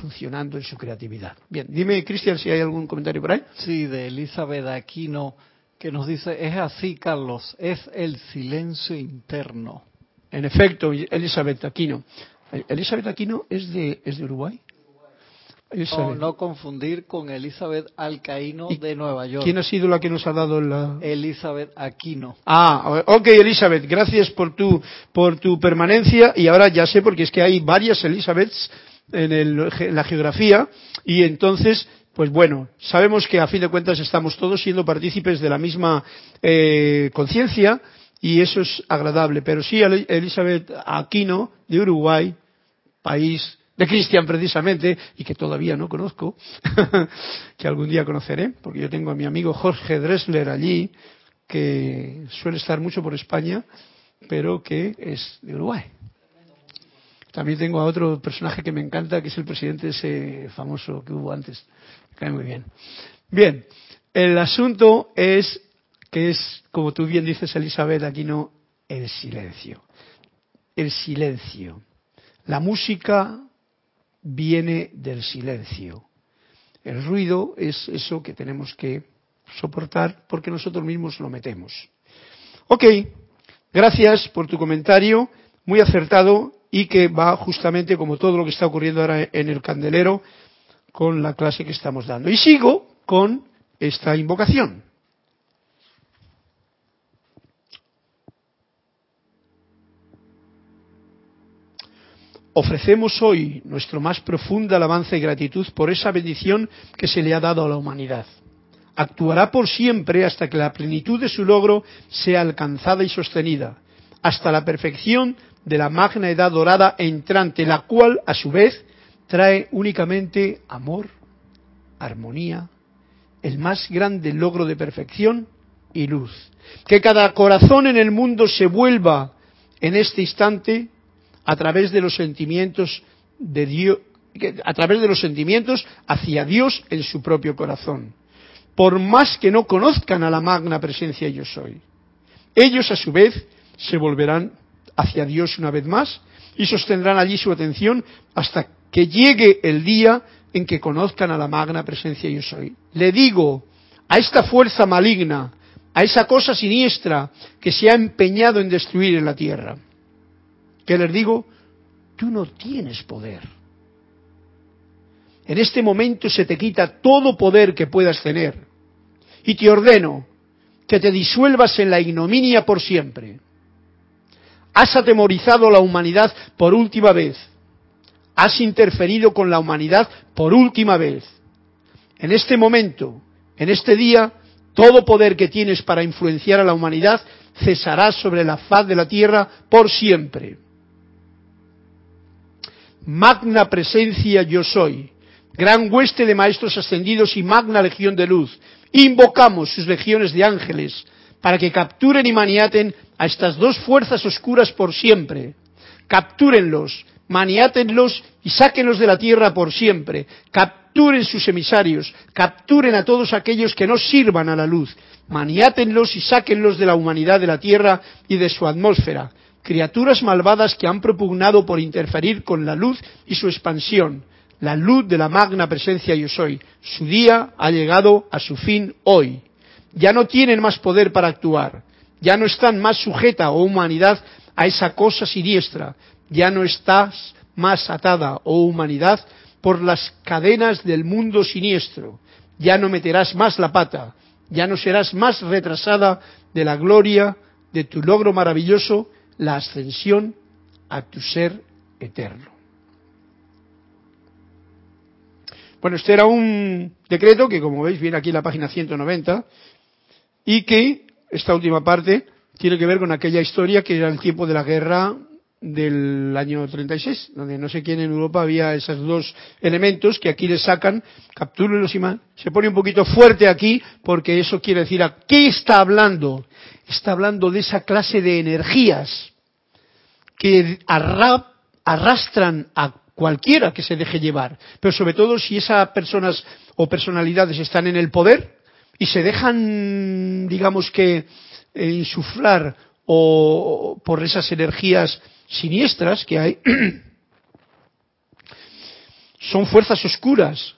funcionando en su creatividad. Bien, dime, Cristian, si hay algún comentario por ahí. Sí, de Elizabeth Aquino, que nos dice, es así, Carlos, es el silencio interno. En efecto, Elizabeth Aquino, Elizabeth Aquino es de, es de Uruguay. No, no, confundir con Elizabeth Alcaíno de Nueva York. ¿Quién ha sido la que nos ha dado la...? Elizabeth Aquino. Ah, ok, Elizabeth, gracias por tu, por tu permanencia y ahora ya sé porque es que hay varias Elizabeths en, en la geografía y entonces pues bueno, sabemos que a fin de cuentas estamos todos siendo partícipes de la misma eh, conciencia y eso es agradable. Pero sí, Elizabeth Aquino, de Uruguay, país de Cristian precisamente, y que todavía no conozco, [laughs] que algún día conoceré, porque yo tengo a mi amigo Jorge Dressler allí, que suele estar mucho por España, pero que es de Uruguay. También tengo a otro personaje que me encanta, que es el presidente ese famoso que hubo antes. Me cae muy bien. Bien, el asunto es que es, como tú bien dices, Elizabeth, aquí no, el silencio. El silencio. La música viene del silencio. El ruido es eso que tenemos que soportar porque nosotros mismos lo metemos. Ok, gracias por tu comentario, muy acertado y que va justamente como todo lo que está ocurriendo ahora en el candelero con la clase que estamos dando. Y sigo con esta invocación. Ofrecemos hoy nuestro más profunda alabanza y gratitud por esa bendición que se le ha dado a la humanidad. Actuará por siempre hasta que la plenitud de su logro sea alcanzada y sostenida, hasta la perfección de la magna edad dorada entrante, la cual, a su vez, trae únicamente amor, armonía, el más grande logro de perfección y luz. Que cada corazón en el mundo se vuelva en este instante a través de los sentimientos de Dios, a través de los sentimientos hacia Dios en su propio corazón, por más que no conozcan a la magna presencia yo soy. Ellos a su vez se volverán hacia Dios una vez más y sostendrán allí su atención hasta que llegue el día en que conozcan a la magna presencia yo soy. Le digo a esta fuerza maligna, a esa cosa siniestra que se ha empeñado en destruir en la tierra, que les digo, tú no tienes poder. En este momento se te quita todo poder que puedas tener. Y te ordeno que te disuelvas en la ignominia por siempre. Has atemorizado a la humanidad por última vez. Has interferido con la humanidad por última vez. En este momento, en este día, todo poder que tienes para influenciar a la humanidad cesará sobre la faz de la tierra por siempre. Magna presencia yo soy, gran hueste de maestros ascendidos y magna legión de luz. Invocamos sus legiones de ángeles para que capturen y maniaten a estas dos fuerzas oscuras por siempre. Captúrenlos, maniátenlos y sáquenlos de la tierra por siempre. Capturen sus emisarios, capturen a todos aquellos que no sirvan a la luz. Maniátenlos y sáquenlos de la humanidad de la tierra y de su atmósfera. Criaturas malvadas que han propugnado por interferir con la luz y su expansión la luz de la magna presencia yo soy. Su día ha llegado a su fin hoy. Ya no tienen más poder para actuar. Ya no están más sujeta o humanidad a esa cosa siniestra. Ya no estás más atada, oh humanidad, por las cadenas del mundo siniestro. Ya no meterás más la pata. Ya no serás más retrasada de la gloria de tu logro maravilloso, la ascensión a tu ser eterno. Bueno, este era un decreto que, como veis, viene aquí en la página 190 y que esta última parte tiene que ver con aquella historia que era el tiempo de la guerra del año 36, donde no sé quién en Europa había esos dos elementos que aquí le sacan, captúrenlos y más. Se pone un poquito fuerte aquí porque eso quiere decir a qué está hablando. Está hablando de esa clase de energías que arrastran a cualquiera que se deje llevar, pero sobre todo si esas personas o personalidades están en el poder y se dejan, digamos que, eh, insuflar o por esas energías siniestras que hay, [clears throat] son fuerzas oscuras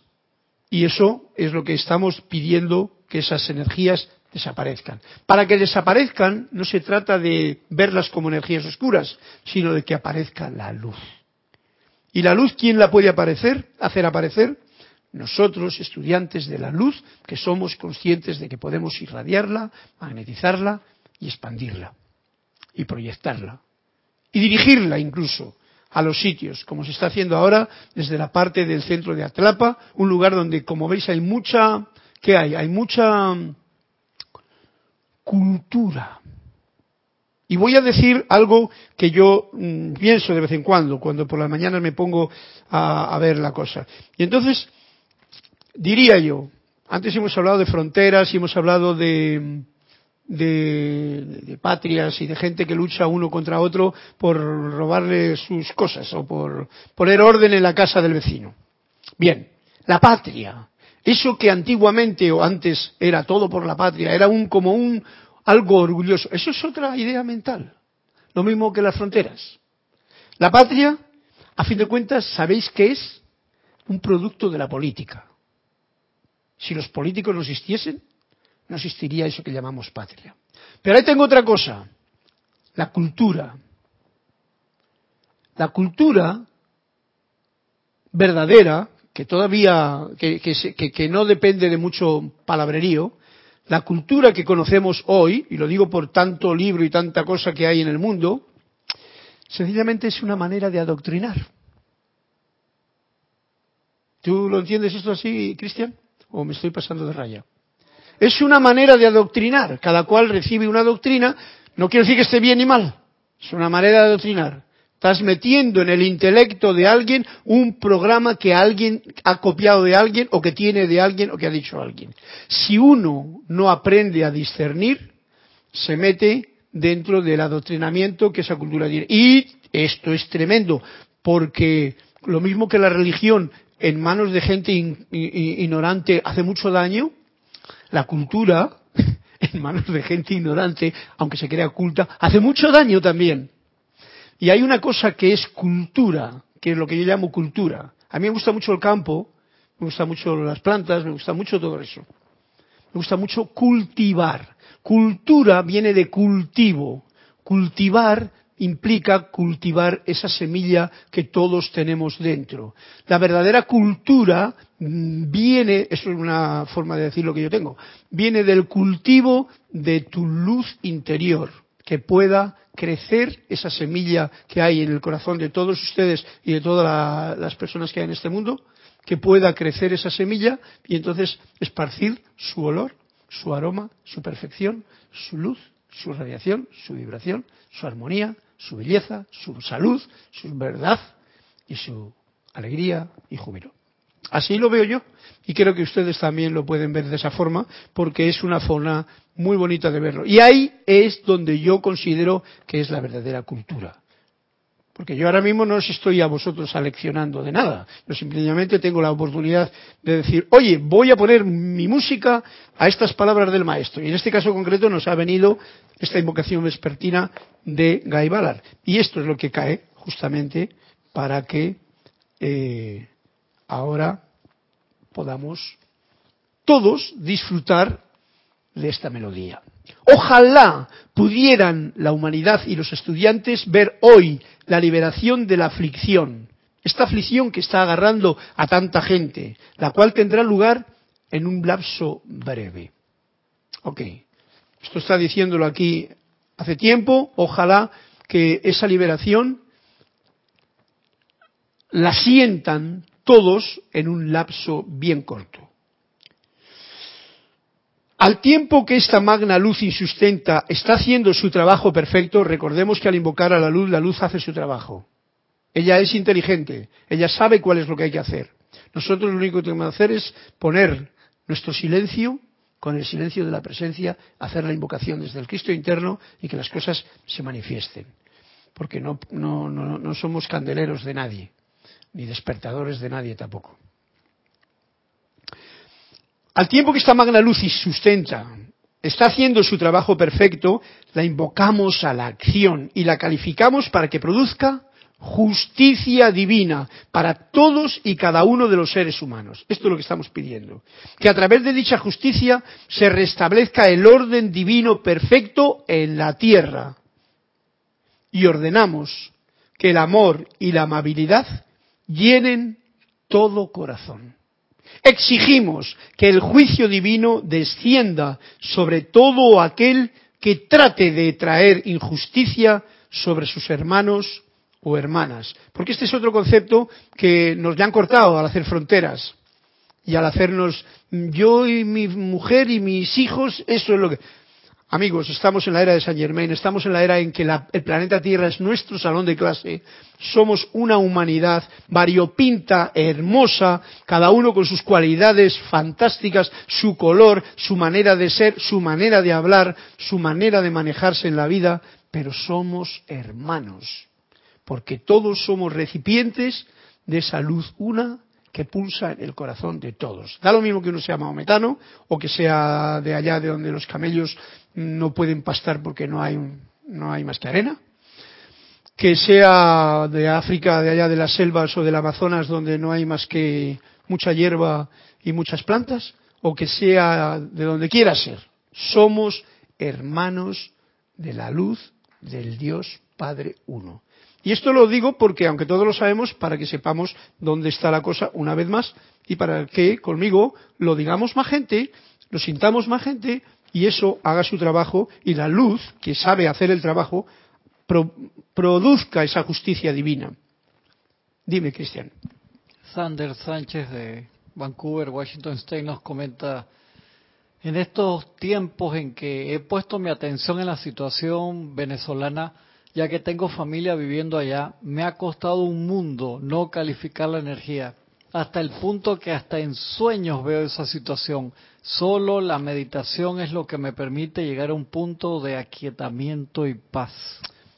y eso es lo que estamos pidiendo que esas energías desaparezcan. Para que desaparezcan no se trata de verlas como energías oscuras, sino de que aparezca la luz. ¿Y la luz quién la puede aparecer, hacer aparecer? Nosotros, estudiantes de la luz, que somos conscientes de que podemos irradiarla, magnetizarla y expandirla, y proyectarla, y dirigirla incluso a los sitios, como se está haciendo ahora desde la parte del centro de Atlapa, un lugar donde, como veis, hay mucha, ¿qué hay? Hay mucha cultura, y voy a decir algo que yo mm, pienso de vez en cuando, cuando por las mañanas me pongo a, ver la cosa. Y entonces, diría yo, antes hemos hablado de fronteras y hemos hablado de, de, patrias y de gente que lucha uno contra otro por robarle sus cosas o por poner orden en la casa del vecino. Bien, la patria, eso que antiguamente o antes era todo por la patria, era un como un, algo orgulloso. Eso es otra idea mental. Lo mismo que las fronteras. La patria, a fin de cuentas, ¿sabéis qué es? Un producto de la política. Si los políticos no existiesen, no existiría eso que llamamos patria. Pero ahí tengo otra cosa, la cultura. La cultura verdadera, que todavía, que, que no depende de mucho palabrerío, la cultura que conocemos hoy, y lo digo por tanto libro y tanta cosa que hay en el mundo, sencillamente es una manera de adoctrinar. ¿Tú lo entiendes esto así, Cristian? ¿O me estoy pasando de raya? Es una manera de adoctrinar. Cada cual recibe una doctrina. No quiero decir que esté bien ni mal. Es una manera de adoctrinar. Estás metiendo en el intelecto de alguien un programa que alguien ha copiado de alguien o que tiene de alguien o que ha dicho alguien. Si uno no aprende a discernir, se mete dentro del adoctrinamiento que esa cultura tiene. Y esto es tremendo, porque lo mismo que la religión en manos de gente ignorante hace mucho daño, la cultura [laughs] en manos de gente ignorante, aunque se crea oculta, hace mucho daño también. Y hay una cosa que es cultura, que es lo que yo llamo cultura. A mí me gusta mucho el campo, me gusta mucho las plantas, me gusta mucho todo eso. Me gusta mucho cultivar. Cultura viene de cultivo. Cultivar implica cultivar esa semilla que todos tenemos dentro. La verdadera cultura mm, viene, eso es una forma de decir lo que yo tengo, viene del cultivo de tu luz interior, que pueda crecer esa semilla que hay en el corazón de todos ustedes y de todas las personas que hay en este mundo, que pueda crecer esa semilla y entonces esparcir su olor, su aroma, su perfección, su luz, su radiación, su vibración, su armonía, su belleza, su salud, su verdad y su alegría y júbilo. Así lo veo yo y creo que ustedes también lo pueden ver de esa forma porque es una forma muy bonita de verlo. Y ahí es donde yo considero que es la verdadera cultura. Porque yo ahora mismo no os estoy a vosotros aleccionando de nada. Yo simplemente tengo la oportunidad de decir, oye, voy a poner mi música a estas palabras del maestro. Y en este caso concreto nos ha venido esta invocación vespertina de Guy Ballard. Y esto es lo que cae justamente para que eh, ahora podamos todos disfrutar de esta melodía. Ojalá pudieran la humanidad y los estudiantes ver hoy la liberación de la aflicción, esta aflicción que está agarrando a tanta gente, la cual tendrá lugar en un lapso breve. Ok, esto está diciéndolo aquí hace tiempo, ojalá que esa liberación la sientan todos en un lapso bien corto. Al tiempo que esta magna luz insustenta está haciendo su trabajo perfecto, recordemos que al invocar a la luz, la luz hace su trabajo. Ella es inteligente, ella sabe cuál es lo que hay que hacer. Nosotros lo único que tenemos que hacer es poner nuestro silencio con el silencio de la presencia, hacer la invocación desde el Cristo interno y que las cosas se manifiesten. Porque no, no, no, no somos candeleros de nadie, ni despertadores de nadie tampoco. Al tiempo que esta magna luz y sustenta está haciendo su trabajo perfecto, la invocamos a la acción y la calificamos para que produzca justicia divina para todos y cada uno de los seres humanos. Esto es lo que estamos pidiendo. Que a través de dicha justicia se restablezca el orden divino perfecto en la tierra. Y ordenamos que el amor y la amabilidad llenen todo corazón. Exigimos que el juicio divino descienda sobre todo aquel que trate de traer injusticia sobre sus hermanos o hermanas. Porque este es otro concepto que nos le han cortado al hacer fronteras y al hacernos yo y mi mujer y mis hijos, eso es lo que... Amigos, estamos en la era de Saint Germain, estamos en la era en que el planeta Tierra es nuestro salón de clase, somos una humanidad variopinta, hermosa, cada uno con sus cualidades fantásticas, su color, su manera de ser, su manera de hablar, su manera de manejarse en la vida, pero somos hermanos, porque todos somos recipientes de esa luz una que pulsa en el corazón de todos. Da lo mismo que uno sea maometano o que sea de allá de donde los camellos no pueden pastar porque no hay, no hay más que arena, que sea de África, de allá de las selvas o del Amazonas donde no hay más que mucha hierba y muchas plantas, o que sea de donde quiera ser. Somos hermanos de la luz del Dios Padre Uno. Y esto lo digo porque, aunque todos lo sabemos, para que sepamos dónde está la cosa una vez más y para que conmigo lo digamos más gente, lo sintamos más gente y eso haga su trabajo y la luz, que sabe hacer el trabajo, produzca esa justicia divina. Dime, Cristian. Sander Sánchez de Vancouver, Washington State nos comenta, en estos tiempos en que he puesto mi atención en la situación venezolana, ya que tengo familia viviendo allá, me ha costado un mundo no calificar la energía, hasta el punto que hasta en sueños veo esa situación. Solo la meditación es lo que me permite llegar a un punto de aquietamiento y paz.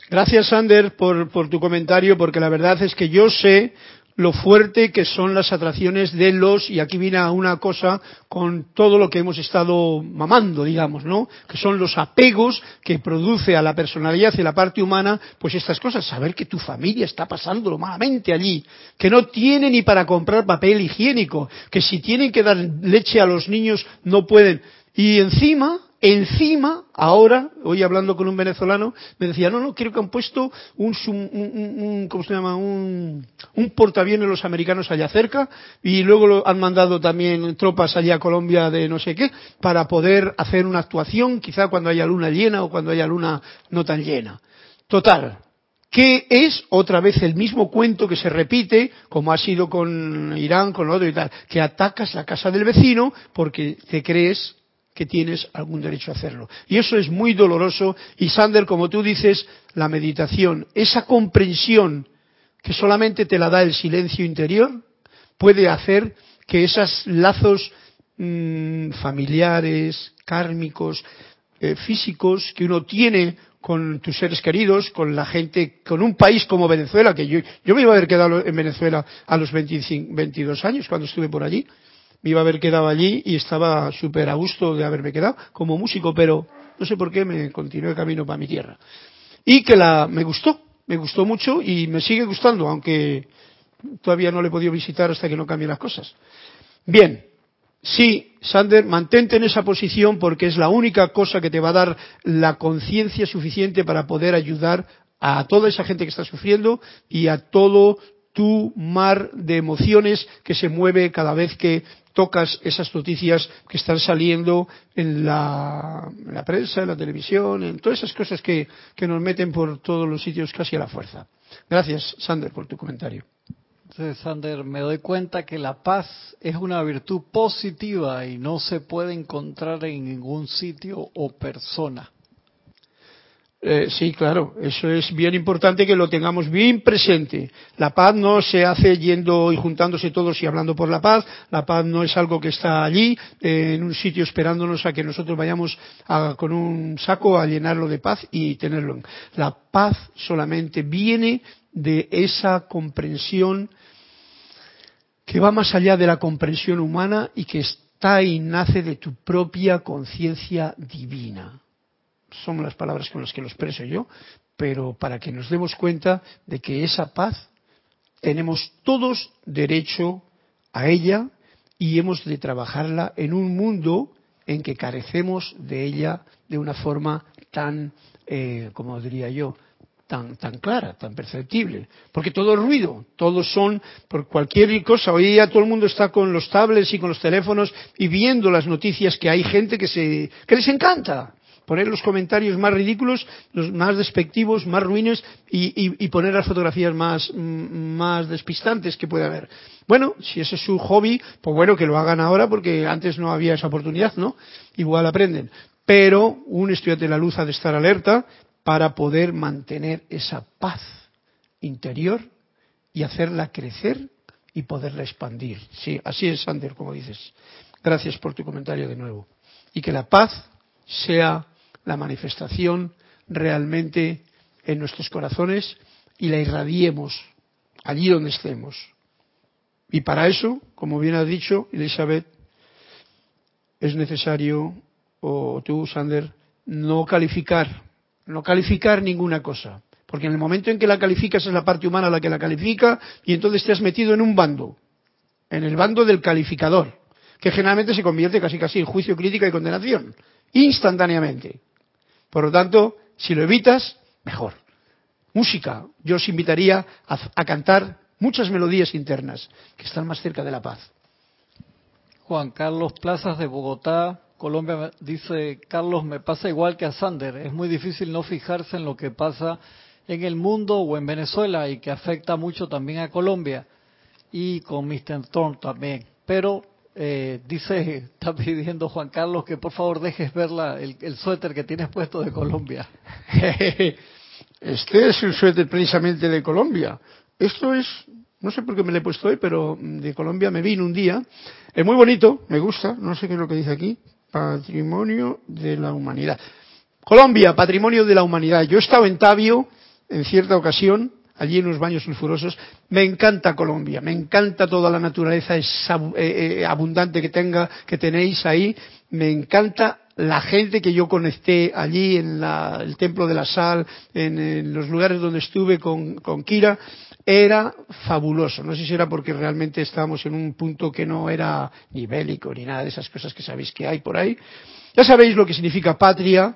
Gracias, Sander, por, por, tu comentario, porque la verdad es que yo sé lo fuerte que son las atracciones de los, y aquí viene una cosa con todo lo que hemos estado mamando, digamos, ¿no? Que son los apegos que produce a la personalidad y la parte humana, pues estas cosas, saber que tu familia está pasándolo malamente allí, que no tiene ni para comprar papel higiénico, que si tienen que dar leche a los niños no pueden. Y encima Encima, ahora, hoy hablando con un venezolano, me decía, no, no, creo que han puesto un, un, ¿cómo se llama? Un, un los americanos allá cerca y luego lo han mandado también tropas allá a Colombia de no sé qué para poder hacer una actuación, quizá cuando haya luna llena o cuando haya luna no tan llena. Total, que es otra vez el mismo cuento que se repite, como ha sido con Irán, con otro y tal, que atacas la casa del vecino porque te crees que tienes algún derecho a hacerlo. Y eso es muy doloroso. Y Sander, como tú dices, la meditación, esa comprensión que solamente te la da el silencio interior, puede hacer que esos lazos mmm, familiares, kármicos, eh, físicos que uno tiene con tus seres queridos, con la gente, con un país como Venezuela, que yo, yo me iba a haber quedado en Venezuela a los 25, 22 años cuando estuve por allí, me iba a haber quedado allí y estaba súper a gusto de haberme quedado como músico, pero no sé por qué me continué camino para mi tierra. Y que la, me gustó, me gustó mucho y me sigue gustando, aunque todavía no le he podido visitar hasta que no cambien las cosas. Bien, sí, Sander, mantente en esa posición porque es la única cosa que te va a dar la conciencia suficiente para poder ayudar a toda esa gente que está sufriendo y a todo tu mar de emociones que se mueve cada vez que tocas esas noticias que están saliendo en la, en la prensa, en la televisión, en todas esas cosas que, que, nos meten por todos los sitios casi a la fuerza. Gracias, Sander, por tu comentario. Entonces, Sander, me doy cuenta que la paz es una virtud positiva y no se puede encontrar en ningún sitio o persona. Eh, sí, claro, eso es bien importante que lo tengamos bien presente. La paz no se hace yendo y juntándose todos y hablando por la paz. La paz no es algo que está allí, eh, en un sitio esperándonos a que nosotros vayamos a, con un saco a llenarlo de paz y tenerlo. La paz solamente viene de esa comprensión que va más allá de la comprensión humana y que está y nace de tu propia conciencia divina son las palabras con las que lo expreso yo, pero para que nos demos cuenta de que esa paz tenemos todos derecho a ella y hemos de trabajarla en un mundo en que carecemos de ella de una forma tan, eh, como diría yo, tan, tan clara, tan perceptible. Porque todo es ruido, todos son, por cualquier cosa, hoy día todo el mundo está con los tablets y con los teléfonos y viendo las noticias que hay gente que, se, que les encanta poner los comentarios más ridículos, los más despectivos, más ruines y, poner las fotografías más, mm, más despistantes que puede haber. Bueno, si ese es su hobby, pues bueno, que lo hagan ahora porque antes no había esa oportunidad, ¿no? Igual aprenden. Pero un estudiante de la luz ha de estar alerta para poder mantener esa paz interior y hacerla crecer y poderla expandir. Sí, así es, Sander, como dices. Gracias por tu comentario de nuevo. Y que la paz sea la manifestación realmente en nuestros corazones y la irradiemos allí donde estemos. Y para eso, como bien ha dicho Elizabeth, es necesario, o tú, Sander, no calificar, no calificar ninguna cosa. Porque en el momento en que la calificas es la parte humana la que la califica y entonces te has metido en un bando, en el bando del calificador, que generalmente se convierte casi casi en juicio, crítica y condenación, instantáneamente. Por lo tanto, si lo evitas, mejor. Música. Yo os invitaría a, cantar muchas melodías internas que están más cerca de la paz. Juan Carlos Plazas de Bogotá, Colombia, dice, Carlos, me pasa igual que a Sander. Es muy difícil no fijarse en lo que pasa en el mundo o en Venezuela y que afecta mucho también a Colombia y con Mr. Thorne también. Pero eh, dice, está pidiendo Juan Carlos que por favor dejes ver el, el, suéter que tienes puesto de Colombia. [laughs] Este es un suéter precisamente de Colombia. Esto es, no sé por qué me lo he puesto hoy, pero de Colombia me vino un día. Es muy bonito, me gusta, no sé qué es lo que dice aquí. Patrimonio de la humanidad. Colombia, patrimonio de la humanidad. Yo he estado en Tabio en cierta ocasión allí en los baños sulfurosos. Me encanta Colombia, me encanta toda la naturaleza eh, eh, abundante que tenga, que tenéis ahí. Me encanta la gente que yo conecté allí en la, el Templo de la Sal, en, en, los lugares donde estuve con, con Kira. era fabuloso. No sé si era porque realmente estábamos en un punto que no era ni bélico ni nada de esas cosas que sabéis que hay por ahí. Ya sabéis lo que significa patria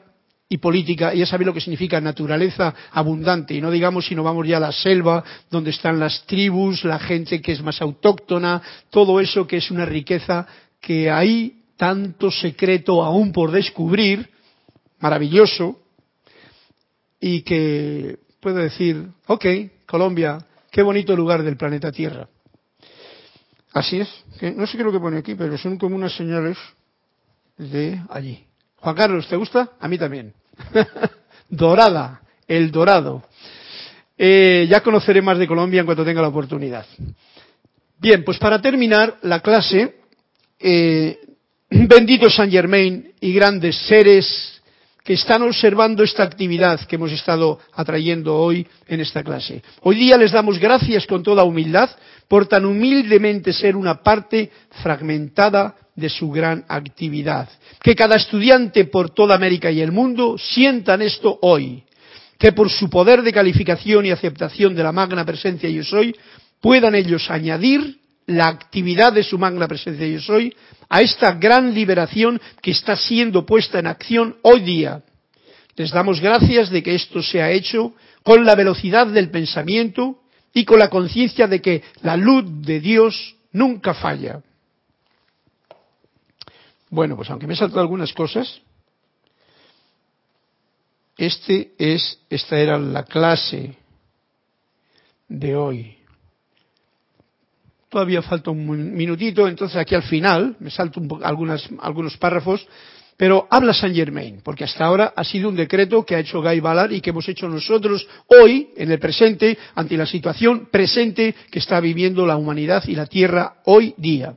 y política, y ya sabéis lo que significa naturaleza abundante, y no digamos si no vamos ya a la selva, donde están las tribus, la gente que es más autóctona, todo eso que es una riqueza que hay tanto secreto aún por descubrir, maravilloso, y que puedo decir, ok, Colombia, qué bonito lugar del planeta Tierra. Así es, no sé qué es lo que pone aquí, pero son como unas señales de allí. Juan Carlos, ¿te gusta? A mí también. [laughs] Dorada, el dorado. Eh, ya conoceré más de Colombia en cuanto tenga la oportunidad. Bien, pues para terminar la clase, eh, [clears throat] bendito San Germain y grandes seres que están observando esta actividad que hemos estado atrayendo hoy en esta clase. Hoy día les damos gracias con toda humildad por tan humildemente ser una parte fragmentada de su gran actividad. Que cada estudiante por toda América y el mundo sientan esto hoy. Que por su poder de calificación y aceptación de la magna presencia yo soy, puedan ellos añadir la actividad de su magna presencia yo soy a esta gran liberación que está siendo puesta en acción hoy día. Les damos gracias de que esto se ha hecho con la velocidad del pensamiento y con la conciencia de que la luz de Dios nunca falla. Bueno, pues aunque me he saltado algunas cosas, este es, esta era la clase de hoy. Todavía falta un minutito, entonces aquí al final, me salto algunos párrafos, pero habla Saint Germain, porque hasta ahora ha sido un decreto que ha hecho Guy Ballard y que hemos hecho nosotros hoy, en el presente, ante la situación presente que está viviendo la humanidad y la Tierra hoy día.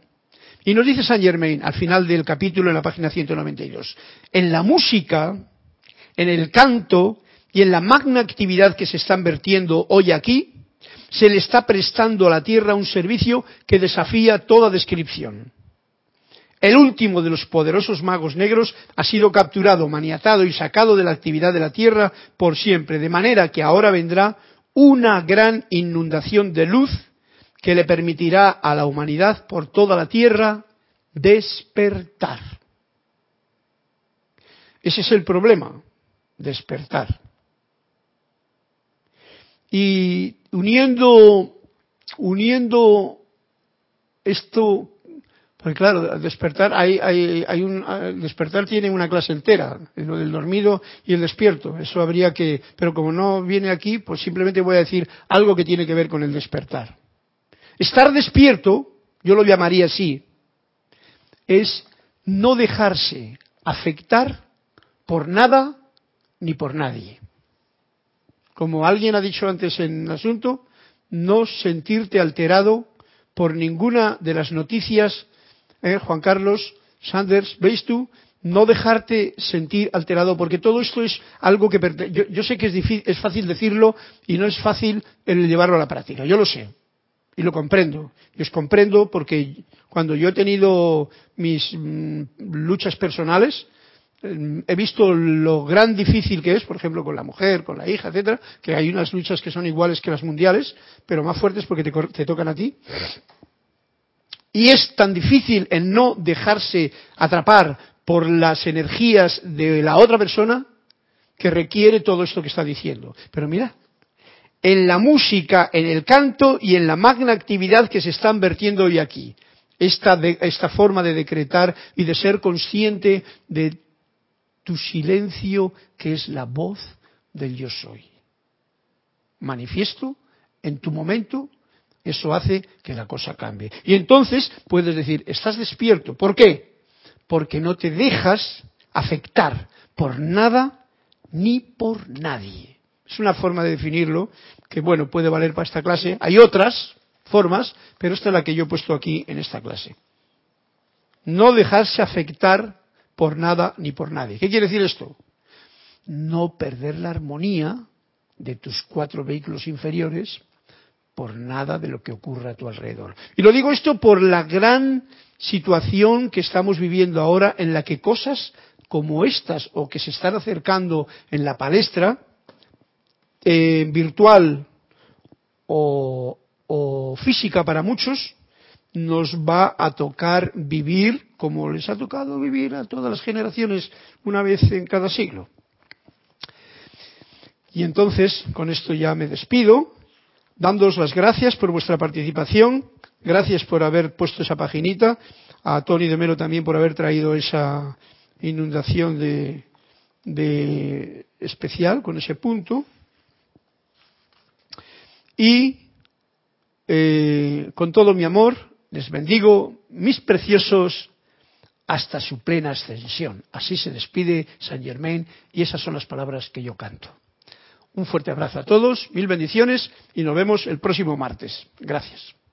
Y nos dice Saint Germain al final del capítulo en la página 192, en la música, en el canto y en la magna actividad que se están vertiendo hoy aquí, se le está prestando a la tierra un servicio que desafía toda descripción. El último de los poderosos magos negros ha sido capturado, maniatado y sacado de la actividad de la tierra por siempre, de manera que ahora vendrá una gran inundación de luz que le permitirá a la humanidad por toda la tierra despertar. Ese es el problema, despertar. Y uniendo, uniendo esto, porque claro, despertar, hay, hay, hay un, despertar tiene una clase entera, lo del dormido y el despierto, eso habría que, pero como no viene aquí, pues simplemente voy a decir algo que tiene que ver con el despertar. Estar despierto, yo lo llamaría así, es no dejarse afectar por nada ni por nadie como alguien ha dicho antes en el asunto, no sentirte alterado por ninguna de las noticias, ¿eh? Juan Carlos, Sanders, ¿veis tú? No dejarte sentir alterado, porque todo esto es algo que... Yo, yo sé que es, difícil, es fácil decirlo y no es fácil el llevarlo a la práctica, yo lo sé y lo comprendo. Y os comprendo porque cuando yo he tenido mis mm, luchas personales, he visto lo gran difícil que es, por ejemplo, con la mujer, con la hija, etcétera, que hay unas luchas que son iguales que las mundiales, pero más fuertes porque te, tocan a ti. Y es tan difícil en no dejarse atrapar por las energías de la otra persona que requiere todo esto que está diciendo. Pero mira, en la música, en el canto y en la magna actividad que se están vertiendo hoy aquí, esta, esta forma de decretar y de ser consciente de tu silencio que es la voz del yo soy. Manifiesto en tu momento, eso hace que la cosa cambie. Y entonces puedes decir, estás despierto. ¿Por qué? Porque no te dejas afectar por nada ni por nadie. Es una forma de definirlo que, bueno, puede valer para esta clase. Hay otras formas, pero esta es la que yo he puesto aquí en esta clase. No dejarse afectar por nada ni por nadie. ¿Qué quiere decir esto? No perder la armonía de tus cuatro vehículos inferiores por nada de lo que ocurra a tu alrededor. Y lo digo esto por la gran situación que estamos viviendo ahora en la que cosas como estas o que se están acercando en la palestra eh, virtual o, física para muchos, nos va a tocar vivir como les ha tocado vivir a todas las generaciones una vez en cada siglo. Y entonces, con esto ya me despido, dándoos las gracias por vuestra participación, gracias por haber puesto esa paginita, a Tony de Melo también por haber traído esa inundación de, de especial con ese punto. Y eh, con todo mi amor les bendigo, mis preciosos, hasta su plena ascensión. Así se despide San Germain y esas son las palabras que yo canto. Un fuerte abrazo a todos, mil bendiciones y nos vemos el próximo martes. Gracias.